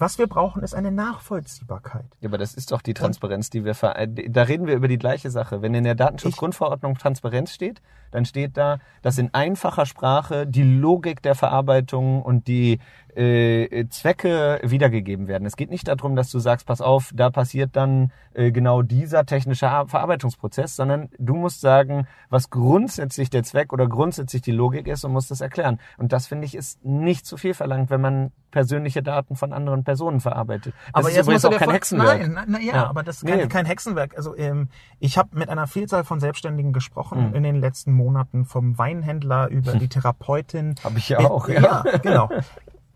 A: Was wir brauchen, ist eine Nachvollziehbarkeit.
C: Ja, aber das ist doch die Transparenz, die wir da reden wir über die gleiche Sache. Wenn in der Datenschutzgrundverordnung Transparenz steht, dann steht da, dass in einfacher Sprache die Logik der Verarbeitung und die äh, Zwecke wiedergegeben werden. Es geht nicht darum, dass du sagst, pass auf, da passiert dann äh, genau dieser technische Ar- Verarbeitungsprozess, sondern du musst sagen, was grundsätzlich der Zweck oder grundsätzlich die Logik ist und musst das erklären. Und das finde ich ist nicht zu viel verlangt, wenn man persönliche Daten von anderen Personen verarbeitet. Das ist übrigens
A: musst du
C: auch kein Hexenwerk.
A: Nein, na, na ja,
C: Ja.
A: aber das ist
C: Nee.
A: kein, kein Hexenwerk. Also ähm, ich habe mit einer Vielzahl von Selbstständigen gesprochen
C: Mhm.
A: in den letzten Monaten, vom Weinhändler über die Therapeutin.
C: Hab ich ja
A: Äh,
C: auch, ja.
A: ja, genau.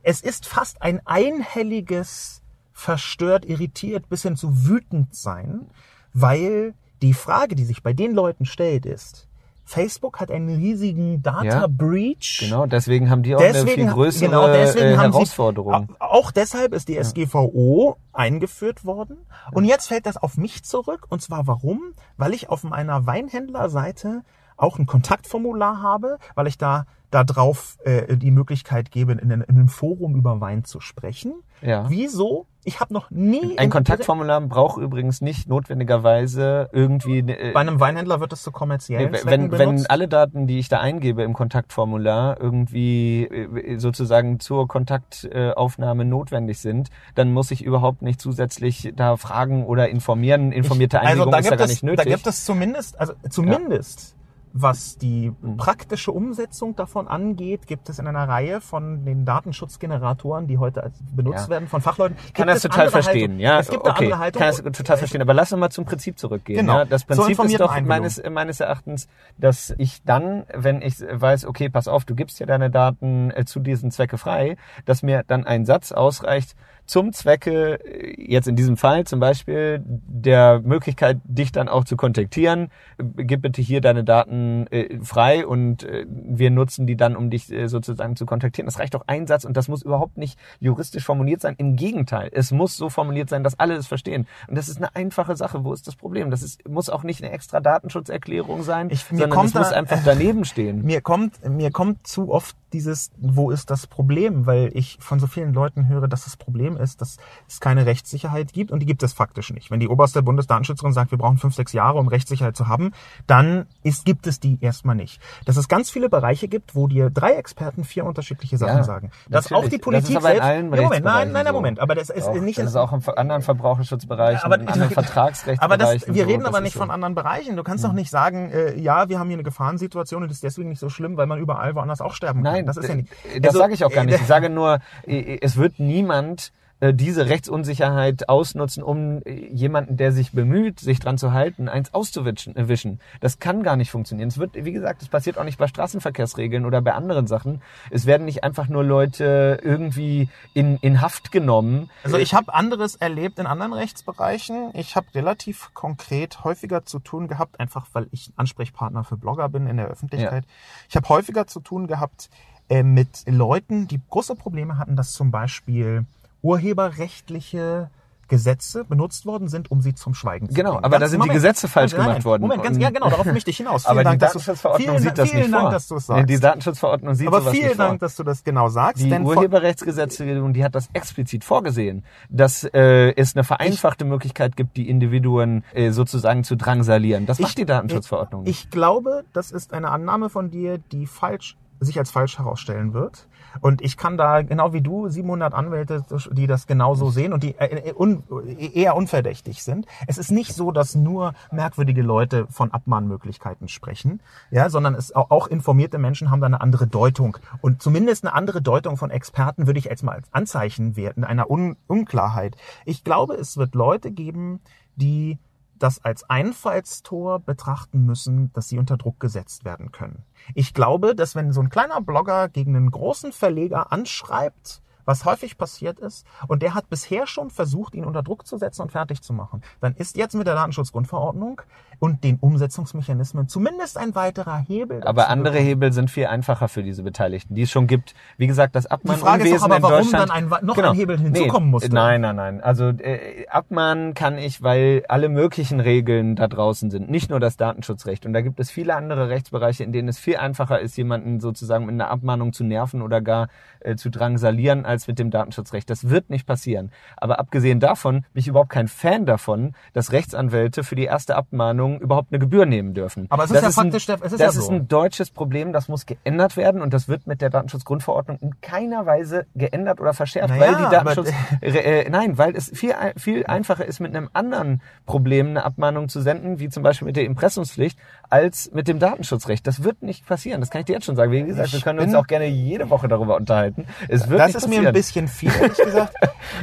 A: Es ist fast ein einhelliges verstört, irritiert bis hin zu wütend sein, weil die Frage, die sich bei den Leuten stellt, ist, Facebook hat einen riesigen Data
C: Ja.
A: Breach.
C: Genau, deswegen haben die auch eine viel größere
A: genau, deswegen
C: äh, Herausforderung.
A: Sie, auch deshalb ist die SGVO eingeführt worden. Und jetzt fällt das auf mich zurück. Und zwar warum? Weil ich auf meiner Weinhändlerseite auch ein Kontaktformular habe, weil ich da da drauf äh, die Möglichkeit gebe, in, in einem Forum über Wein zu sprechen.
C: Ja.
A: Wieso? Ich habe noch nie
C: Ein
A: in-
C: Kontaktformular braucht übrigens nicht notwendigerweise irgendwie. äh,
A: bei einem Weinhändler wird es zu kommerziellen
C: Nee, wenn, wenn alle Daten, die ich da eingebe im Kontaktformular, irgendwie äh, sozusagen zur Kontaktaufnahme notwendig sind, dann muss ich überhaupt nicht zusätzlich da fragen oder informieren. Informierte
A: also
C: Einigung
A: da
C: ist ja gar
A: es,
C: nicht nötig.
A: Da gibt es zumindest, also zumindest was die praktische Umsetzung davon angeht, gibt es in einer Reihe von den Datenschutzgeneratoren, die heute benutzt
C: Ja.
A: werden von Fachleuten,
C: kann
A: gibt
C: das
A: es
C: total verstehen,
A: Haltung.
C: ja.
A: Es gibt
C: okay,
A: andere Haltung.
C: kann das total verstehen. Aber lass uns mal zum Prinzip zurückgehen.
A: Genau.
C: Ja? Das Prinzip ist doch meines, meines Erachtens, dass ich dann, wenn ich weiß, okay, pass auf, du gibst ja deine Daten äh, zu diesen Zwecke frei, dass mir dann ein Satz ausreicht, zum Zwecke, äh, jetzt in diesem Fall zum Beispiel, der Möglichkeit, dich dann auch zu kontaktieren, gib bitte hier deine Daten äh, frei und äh, wir nutzen die dann, um dich äh, sozusagen zu kontaktieren. Das reicht doch ein Satz und das muss überhaupt nicht juristisch formuliert sein. Im Gegenteil, es muss so formuliert sein, dass alle es verstehen. Und das ist eine einfache Sache. Wo ist das Problem? Das ist, muss auch nicht eine extra Datenschutzerklärung sein,
A: Ich- mir
C: sondern
A: kommt
C: es muss einfach daneben stehen.
A: Mir kommt, mir kommt zu oft dieses, wo ist das Problem? Weil ich von so vielen Leuten höre, dass das Problem ist, dass es keine Rechtssicherheit gibt und die gibt es faktisch nicht. Wenn die oberste Bundesdatenschützerin sagt, wir brauchen fünf, sechs Jahre, um Rechtssicherheit zu haben, dann ist, gibt es die erstmal nicht. Dass es ganz viele Bereiche gibt, wo dir drei Experten vier unterschiedliche Sachen
C: Ja,
A: sagen. Dass
C: natürlich.
A: auch die
C: Das
A: Politik
C: ist aber in
A: selbst,
C: allen
A: Ja, Moment, nein, nein, nein,
C: so.
A: Moment, aber das ist
C: Auch,
A: nicht
C: das ist auch in anderen Verbraucherschutzbereichen,
A: aber,
C: in anderen Vertragsrechtsbereichen.
A: aber das, wir
C: so,
A: reden
C: das
A: aber nicht
C: so.
A: von anderen Bereichen. Du kannst doch nicht sagen, äh, ja, wir haben hier eine Gefahrensituation und das ist deswegen nicht so schlimm, weil man überall woanders auch sterben kann.
C: Nein,
A: das ist ja nicht.
C: Das
A: Also,
C: sage ich auch gar
A: äh,
C: nicht. Ich sage nur, es wird niemand diese Rechtsunsicherheit ausnutzen, um äh, jemanden, der sich bemüht, sich dran zu halten, eins auszuwischen. äh. Das kann gar nicht funktionieren. Es wird, wie gesagt, es passiert auch nicht bei Straßenverkehrsregeln oder bei anderen Sachen. Es werden nicht einfach nur Leute irgendwie in, in Haft genommen.
A: Also ich habe anderes erlebt in anderen Rechtsbereichen. Ich habe relativ konkret häufiger zu tun gehabt, einfach weil ich Ansprechpartner für Blogger bin in der Öffentlichkeit. Ich habe häufiger zu tun gehabt äh, mit Leuten, die große Probleme hatten, dass zum Beispiel urheberrechtliche Gesetze benutzt worden sind, um sie zum Schweigen zu
C: Genau,
A: bringen.
C: aber da sind die Gesetze falsch
A: nein,
C: gemacht worden.
A: Moment, ganz, ja genau, darauf möchte ich hinaus.
C: Aber
A: Vielen
C: die
A: Dank, dass du-
C: Datenschutzverordnung
A: vielen,
C: sieht das
A: vielen
C: nicht
A: Dank,
C: vor.
A: dass du es
C: Nee,
A: sagst.
C: die Datenschutzverordnung sieht
A: aber
C: sowas
A: vielen
C: nicht
A: Dank,
C: vor.
A: dass du das genau sagst.
C: Die Urheberrechtsgesetzgebung, die hat das explizit vorgesehen, dass äh, es eine vereinfachte Möglichkeit gibt, die Individuen äh, sozusagen zu drangsalieren. Das macht die Datenschutzverordnung nicht.
A: Ich glaube, das ist eine Annahme von dir, die falsch sich als falsch herausstellen wird. Und ich kann da, genau wie du, 700 Anwälte, die das genauso sehen und die äh, un, eher unverdächtig sind. Es ist nicht so, dass nur merkwürdige Leute von Abmahnmöglichkeiten sprechen, ja, sondern es auch, auch informierte Menschen haben da eine andere Deutung. Und zumindest eine andere Deutung von Experten würde ich jetzt mal als Anzeichen werten, einer Un Unklarheit. Ich glaube, es wird Leute geben, die das als Einfallstor betrachten müssen, dass sie unter Druck gesetzt werden können. Ich glaube, dass wenn so ein kleiner Blogger gegen einen großen Verleger anschreibt, was häufig passiert ist, und der hat bisher schon versucht, ihn unter Druck zu setzen und fertig zu machen, dann ist jetzt mit der Datenschutzgrundverordnung und den Umsetzungsmechanismen zumindest ein weiterer Hebel.
C: Aber andere
A: gekommen.
C: Hebel sind viel einfacher für diese Beteiligten, die es schon gibt. Wie gesagt, das
A: Die
C: Abmahnunwesen
A: Frage ist doch aber,
C: in
A: warum
C: Deutschland.
A: dann ein, noch
C: Genau.
A: ein Hebel hinzukommen
C: nee,
A: musste.
C: Nein, nein, nein. Also äh, abmahnen kann ich, weil alle möglichen Regeln da draußen sind. Nicht nur das Datenschutzrecht. Und da gibt es viele andere Rechtsbereiche, in denen es viel einfacher ist, jemanden sozusagen mit einer Abmahnung zu nerven oder gar äh, zu drangsalieren, als mit dem Datenschutzrecht. Das wird nicht passieren. Aber abgesehen davon bin ich überhaupt kein Fan davon, dass Rechtsanwälte für die erste Abmahnung überhaupt eine Gebühr nehmen dürfen.
A: Aber es ist
C: das
A: ja
C: ein,
A: faktisch der- es ist
C: das
A: ja
C: ist
A: so.
C: ein deutsches Problem, das muss geändert werden und das wird mit der Datenschutzgrundverordnung in keiner Weise geändert oder verschärft,
A: Naja,
C: weil die Datenschutz äh, nein, weil es viel ein- viel einfacher ist mit einem anderen Problem eine Abmahnung zu senden, wie zum Beispiel mit der Impressumspflicht, als mit dem Datenschutzrecht. Das wird nicht passieren. Das kann ich dir jetzt schon sagen. Wie gesagt, wir können uns auch gerne jede Woche darüber unterhalten. Es wird
A: Das ist
C: passieren.
A: mir ein bisschen viel, ehrlich gesagt.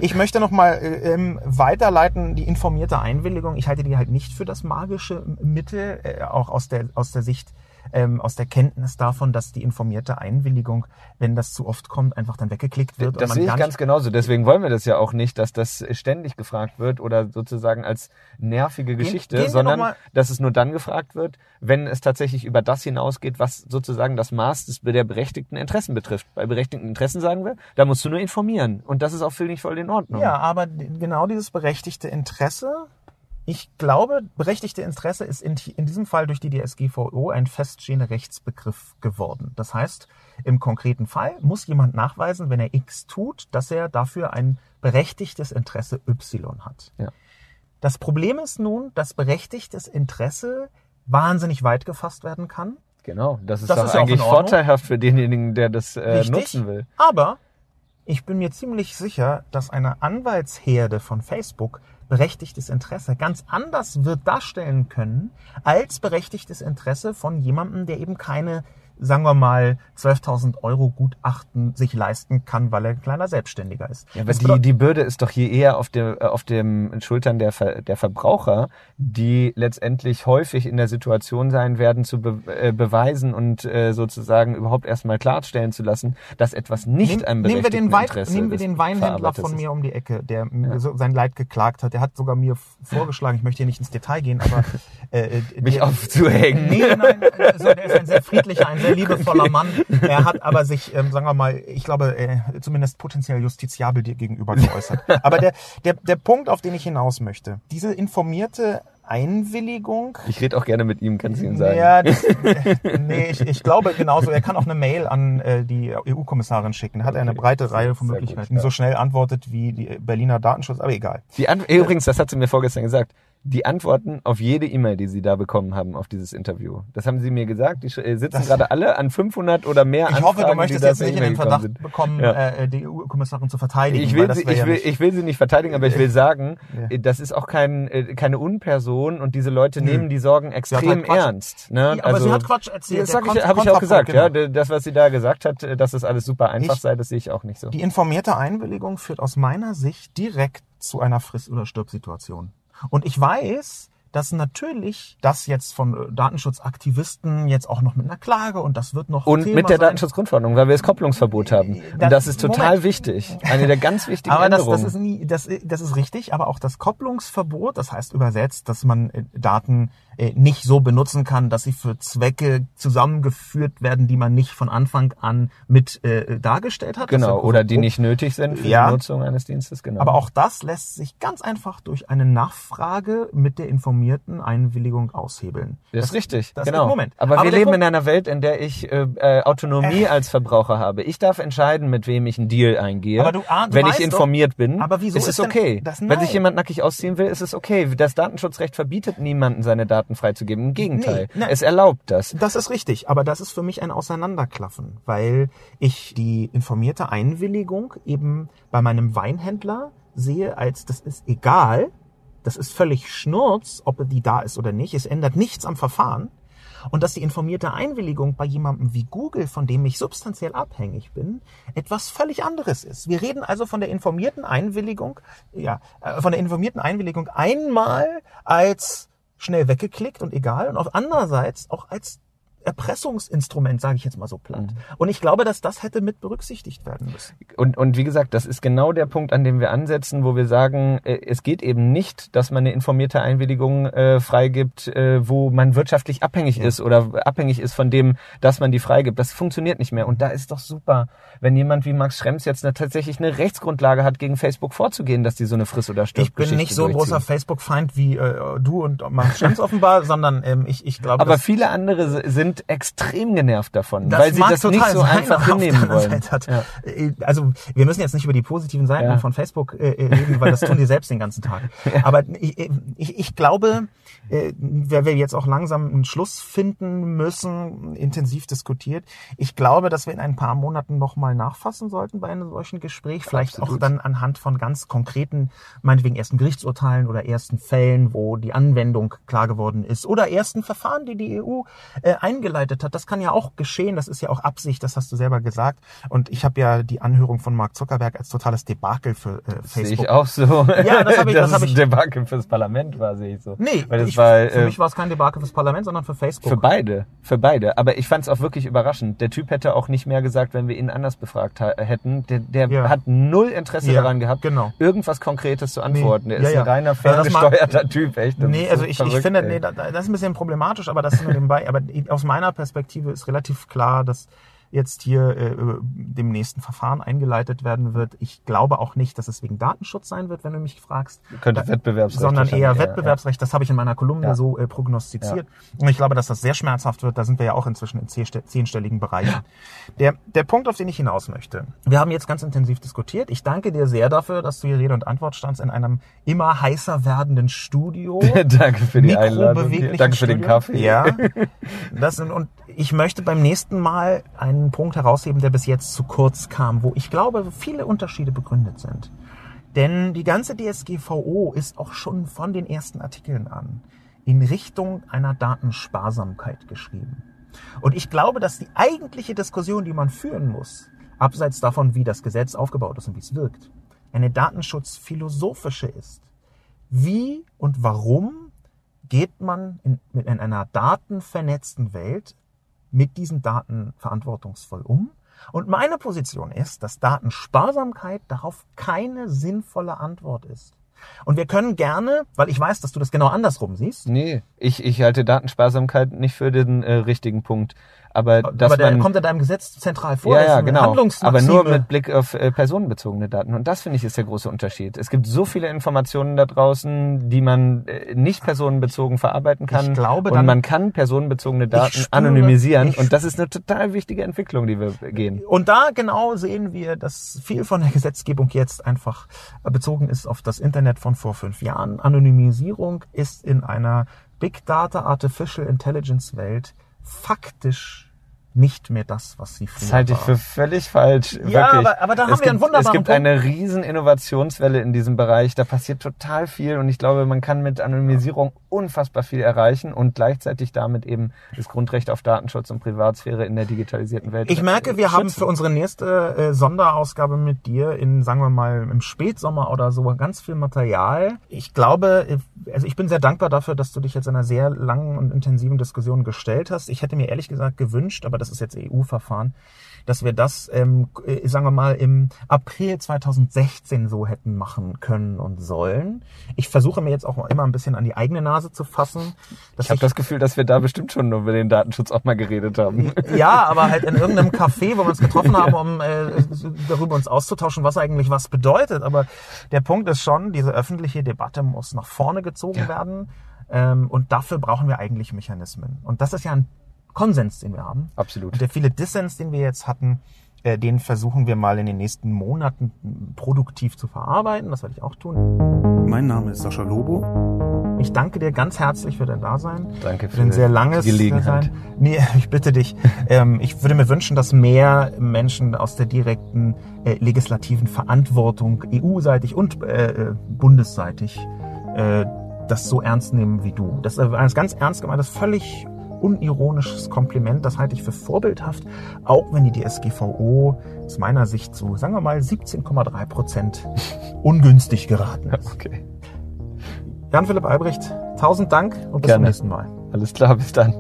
A: Ich möchte noch mal äh, ähm, weiterleiten, die informierte Einwilligung. Ich halte die halt nicht für das magische Mittel, äh, auch aus der, aus der Sicht, ähm, aus der Kenntnis davon, dass die informierte Einwilligung, wenn das zu oft kommt, einfach dann weggeklickt wird.
C: Das sehe ich ganz genauso. Deswegen wollen wir das ja auch nicht, dass das ständig gefragt wird oder sozusagen als nervige Geschichte,
A: gehen wir
C: sondern dass es nur dann gefragt wird, wenn es tatsächlich über das hinausgeht, was sozusagen das Maß des, der berechtigten Interessen betrifft. Bei berechtigten Interessen sagen wir, da musst du nur informieren. Und das ist auch völlig voll in Ordnung.
A: Ja, aber genau dieses berechtigte Interesse, ich glaube, berechtigte Interesse ist in, in diesem Fall durch die DSGVO ein feststehender Rechtsbegriff geworden. Das heißt, im konkreten Fall muss jemand nachweisen, wenn er X tut, dass er dafür ein berechtigtes Interesse Y hat.
C: Ja.
A: Das Problem ist nun, dass berechtigtes Interesse wahnsinnig weit gefasst werden kann.
C: Genau. Das ist
A: Das
C: doch
A: ist
C: eigentlich vorteilhaft für denjenigen, der das äh,
A: Richtig.
C: nutzen will.
A: Aber ich bin mir ziemlich sicher, dass eine Anwaltsherde von Facebook berechtigtes Interesse ganz anders wird darstellen können als berechtigtes Interesse von jemandem, der eben keine, sagen wir mal, 12.000 Euro Gutachten sich leisten kann, weil er ein kleiner Selbstständiger ist.
C: Ja, aber
A: Das
C: die, die Bürde ist doch hier eher auf, der, äh, auf den Schultern der, Ver, der Verbraucher, die letztendlich häufig in der Situation sein werden, zu be, äh, beweisen und äh, sozusagen überhaupt erstmal klarstellen zu lassen, dass etwas nicht
A: Nehm-
C: einem
A: nehmen wir den, Wein,
C: Interesse
A: nehmen wir den Weinhändler von mir um die Ecke, der mir so sein Leid geklagt hat. Der hat sogar mir vorgeschlagen, ich möchte hier nicht ins Detail gehen, aber äh, äh,
C: Mich
A: der-
C: aufzuhängen.
A: Nee, nein, also der ist ein sehr friedlicher, ein sehr liebevoller Mann. Er hat aber sich, ähm, sagen wir mal, ich glaube, äh, zumindest potenziell justiziabel dir gegenüber geäußert. Aber der, der, der Punkt, auf den ich hinaus möchte, diese informierte Einwilligung.
C: Ich rede auch gerne mit ihm, kannst du ihm sagen.
A: Ja, das, nee, ich, ich glaube genauso. Er kann auch eine Mail an äh, die EU-Kommissarin schicken. Da hat er eine
C: Okay,
A: breite Reihe von
C: sehr gut,
A: Möglichkeiten.
C: ja.
A: So schnell antwortet wie die Berliner Datenschutz, aber egal.
C: Die Ant Übrigens, das hat sie mir vorgestern gesagt. Die Antworten auf jede E-Mail, die sie da bekommen haben auf dieses Interview. Das haben sie mir gesagt. Die äh, sitzen
A: Das-
C: gerade alle an 500 oder mehr
A: Ich
C: Anfragen,
A: hoffe, du möchtest jetzt nicht in den Verdacht
C: sind.
A: bekommen,
C: Ja.
A: äh, die EU-Kommissarin zu verteidigen.
C: Ich will, sie, ich,
A: ja
C: will,
A: nicht-
C: ich will sie nicht verteidigen, aber ich will sagen,
A: Ja.
C: äh, das ist auch kein, äh, keine Unperson und diese Leute
A: Nö.
C: nehmen die Sorgen extrem
A: halt
C: ernst. Ne?
A: Ja, aber sie hat Quatsch erzählt.
C: Das sag ich, habe ich auch gesagt. Ja,
A: Kontrappunkt,
C: das, was sie da gesagt hat, dass das alles super einfach
A: Ich-
C: sei, das sehe ich auch nicht so.
A: Die informierte Einwilligung führt aus meiner Sicht direkt zu einer Friss- oder Stirb-Situation. Und ich weiß, dass natürlich das jetzt von äh, Datenschutzaktivisten jetzt auch noch mit einer Klage und das wird noch
C: Und
A: Thema
C: mit der
A: sein.
C: Datenschutzgrundverordnung, weil wir das Kopplungsverbot haben.
A: Das-
C: Und das ist total
A: Moment.
C: wichtig. Eine der ganz wichtigen
A: aber das,
C: Änderungen.
A: das ist nie, das, das ist richtig, aber auch das Kopplungsverbot, das heißt übersetzt, dass man äh, Daten nicht so benutzen kann, dass sie für Zwecke zusammengeführt werden, die man nicht von Anfang an mit äh, dargestellt hat. Ist
C: genau,
A: ja
C: oder die nicht nötig sind für
A: Ja.
C: die Nutzung eines Dienstes. Genau.
A: Aber auch das lässt sich ganz einfach durch eine Nachfrage mit der informierten Einwilligung aushebeln.
C: Das ist richtig,
A: das
C: genau.
A: Moment.
C: Aber,
A: Aber
C: wir leben
A: Punkt-
C: in einer Welt, in der ich äh, äh, Autonomie als Verbraucher habe. Ich darf entscheiden, mit wem ich einen Deal eingehe.
A: Aber du- ah, du
C: wenn ich informiert bin,
A: aber wieso
C: ist
A: ist
C: es okay. wenn sich jemand nackig ausziehen will, ist es okay. Das Datenschutzrecht verbietet niemanden, seine Daten freizugeben. Im Gegenteil,
A: Nee, nein.
C: es erlaubt das.
A: Das ist richtig, aber das ist für mich ein Auseinanderklaffen, weil ich die informierte Einwilligung eben bei meinem Weinhändler sehe als, das ist egal, das ist völlig Schnurz, ob die da ist oder nicht, es ändert nichts am Verfahren. Und dass die informierte Einwilligung bei jemandem wie Google, von dem ich substanziell abhängig bin, etwas völlig anderes ist. Wir reden also von der informierten Einwilligung, ja, äh, von der informierten Einwilligung einmal als schnell weggeklickt und egal. Und auf andererseits auch als Erpressungsinstrument, sage ich jetzt mal so platt.
C: Mhm.
A: Und ich glaube, dass das hätte mit berücksichtigt werden müssen.
C: Und, und wie gesagt, das ist genau der Punkt, an dem wir ansetzen, wo wir sagen, äh, es geht eben nicht, dass man eine informierte Einwilligung äh, freigibt, äh, wo man wirtschaftlich abhängig ist oder abhängig ist von dem, dass man die freigibt. Das funktioniert nicht mehr. Und da ist doch super, wenn jemand wie Max Schrems jetzt eine, tatsächlich eine Rechtsgrundlage hat, gegen Facebook vorzugehen, dass die so eine Friss- oder stirb
A: Ich bin nicht so ein großer Facebook-Feind wie äh, du und Max Schrems offenbar, sondern ähm, ich, ich glaube,
C: Aber viele andere sind extrem genervt davon,
A: Das
C: weil sie das nicht so
A: sein,
C: einfach hinnehmen wollen.
A: Hat,
C: Ja.
A: äh, Also wir müssen jetzt nicht über die positiven Seiten
C: Ja.
A: von Facebook äh, äh, reden, weil das tun die selbst den ganzen Tag. Aber ich, ich, ich glaube, äh, weil wir jetzt auch langsam einen Schluss finden müssen, intensiv diskutiert. Ich glaube, dass wir in ein paar Monaten nochmal nachfassen sollten bei einem solchen Gespräch. Vielleicht auch
C: Absolut.
A: dann anhand von ganz konkreten, meinetwegen ersten Gerichtsurteilen oder ersten Fällen, wo die Anwendung klar geworden ist oder ersten Verfahren, die die EU äh, eingeleitet hat. Das kann ja auch geschehen. Das ist ja auch Absicht. Das hast du selber gesagt. Und ich habe ja die Anhörung von Mark Zuckerberg als totales Debakel für äh,
C: Sehe
A: Facebook
C: ich auch so.
A: Ja, das hab ich- das hab
C: es
A: ich-
C: Debakel fürs Parlament war, sehe ich so.
A: Nee,
C: Weil das
A: ich,
C: war,
A: für
C: äh,
A: mich war es kein Debakel fürs Parlament, sondern für Facebook.
C: Für beide, für beide. Aber ich fand es auch wirklich überraschend. Der Typ hätte auch nicht mehr gesagt, wenn wir ihn anders befragt hätten. Der, der
A: Ja.
C: hat null Interesse
A: Ja,
C: daran gehabt,
A: genau.
C: irgendwas Konkretes zu antworten. Der
A: ja,
C: ist
A: ja.
C: ein reiner,
A: das
C: ferngesteuerter Typ, echt. Das
A: Nee, also
C: so
A: ich, ich
C: verrückt,
A: finde,
C: ey.
A: nee, da- da- das ist ein bisschen problematisch, aber das ist nur nebenbei. Aber aus meiner Perspektive ist relativ klar, dass jetzt hier äh, dem nächsten Verfahren eingeleitet werden wird. Ich glaube auch nicht, dass es wegen Datenschutz sein wird, wenn du mich fragst.
C: Könnte
A: Da-
C: Wettbewerbsrecht
A: Sondern eher
C: ja,
A: Wettbewerbsrecht. Das habe ich in meiner Kolumne
C: Ja.
A: so äh, prognostiziert. Und ich glaube, dass das sehr schmerzhaft wird. Da sind wir ja auch inzwischen in zehnste- zehnstelligen Bereichen. Der, der Punkt, auf den ich hinaus möchte. Wir haben jetzt ganz intensiv diskutiert. Ich danke dir sehr dafür, dass du hier Rede und Antwort standst in einem immer heißer werdenden Studio.
C: Danke für die Einladung. Danke für den
A: Studio.
C: Kaffee.
A: Ja. Das, und- und ich möchte beim nächsten Mal einen Punkt herausheben, der bis jetzt zu kurz kam, wo ich glaube, viele Unterschiede begründet sind. Denn die ganze DSGVO ist auch schon von den ersten Artikeln an in Richtung einer Datensparsamkeit geschrieben. Und ich glaube, dass die eigentliche Diskussion, die man führen muss, abseits davon, wie das Gesetz aufgebaut ist und wie es wirkt, eine datenschutzphilosophische ist. Wie und warum geht man in, in einer datenvernetzten Welt mit diesen Daten verantwortungsvoll um? Und meine Position ist, dass Datensparsamkeit darauf keine sinnvolle Antwort ist. Und wir können gerne, weil ich weiß, dass du das genau andersrum siehst,
C: Nee, ich, ich halte Datensparsamkeit nicht für den äh, richtigen Punkt. Aber dass
A: aber der
C: man,
A: kommt in deinem Gesetz zentral vor.
C: ja, ja, genau. Aber nur mit Blick auf äh, personenbezogene Daten. Und das finde ich ist der große Unterschied. Es gibt so viele Informationen da draußen, die man äh, nicht personenbezogen verarbeiten kann.
A: Ich glaube,
C: und
A: dann-
C: man kann personenbezogene Daten
A: spüre-
C: anonymisieren. Und das ist eine total wichtige Entwicklung, die wir gehen.
A: Und da genau sehen wir, dass viel von der Gesetzgebung jetzt einfach bezogen ist auf das Internet von vor fünf Jahren. Anonymisierung ist in einer Big Data Artificial Intelligence Welt faktisch nicht mehr das, was sie früher
C: Das halte ich für völlig falsch.
A: Ja, aber- aber da haben
C: es
A: wir einen wunderbaren
C: Es gibt
A: Punkt.
C: eine riesen Innovationswelle in diesem Bereich. Da passiert total viel und ich glaube, man kann mit Anonymisierung unfassbar viel erreichen und gleichzeitig damit eben das Grundrecht auf Datenschutz und Privatsphäre in der digitalisierten Welt.
A: Ich merke, wir haben
C: schützen.
A: für unsere nächste äh, Sonderausgabe mit dir in, sagen wir mal, im Spätsommer oder so ganz viel Material. Ich glaube, äh, also ich bin sehr dankbar dafür, dass du dich jetzt einer sehr langen und intensiven Diskussion gestellt hast. Ich hätte mir ehrlich gesagt gewünscht, aber das ist jetzt EU-Verfahren, dass wir das, ähm, äh, sagen wir mal, im April 2016 so hätten machen können und sollen. Ich versuche mir jetzt auch immer ein bisschen an die eigene Nase zu fassen.
C: Ich habe das Gefühl, dass wir da bestimmt schon über den Datenschutz auch mal geredet haben.
A: ja, aber halt in irgendeinem Café, wo wir uns getroffen haben, um äh, darüber uns auszutauschen, was eigentlich was bedeutet. Aber der Punkt ist schon, diese öffentliche Debatte muss nach vorne gezogen werden. Ähm, und dafür brauchen wir eigentlich Mechanismen. Und das ist ja ein Konsens, den wir haben.
C: Absolut.
A: Und der viele Dissens, den wir jetzt hatten, äh, den versuchen wir mal in den nächsten Monaten produktiv zu verarbeiten. Das werde ich auch tun.
D: Mein Name ist Sascha Lobo.
A: Ich danke dir ganz herzlich für dein Dasein.
C: Danke
A: für ein sehr langes
C: Gelegenheit.
A: Dasein. Nee, ich bitte dich. ähm, ich würde mir wünschen, dass mehr Menschen aus der direkten äh, legislativen Verantwortung, EU-seitig und äh, äh, bundesseitig, äh, das so ernst nehmen wie du. Das ist ein ganz ernst gemeintes, völlig unironisches Kompliment. Das halte ich für vorbildhaft, auch wenn die DSGVO aus meiner Sicht zu, sagen wir mal, 17,3 Prozent ungünstig geraten ist.
C: Okay.
A: Jan-Philipp Albrecht, tausend Dank und bis
C: Gerne.
A: zum nächsten Mal.
C: Alles klar, bis dann.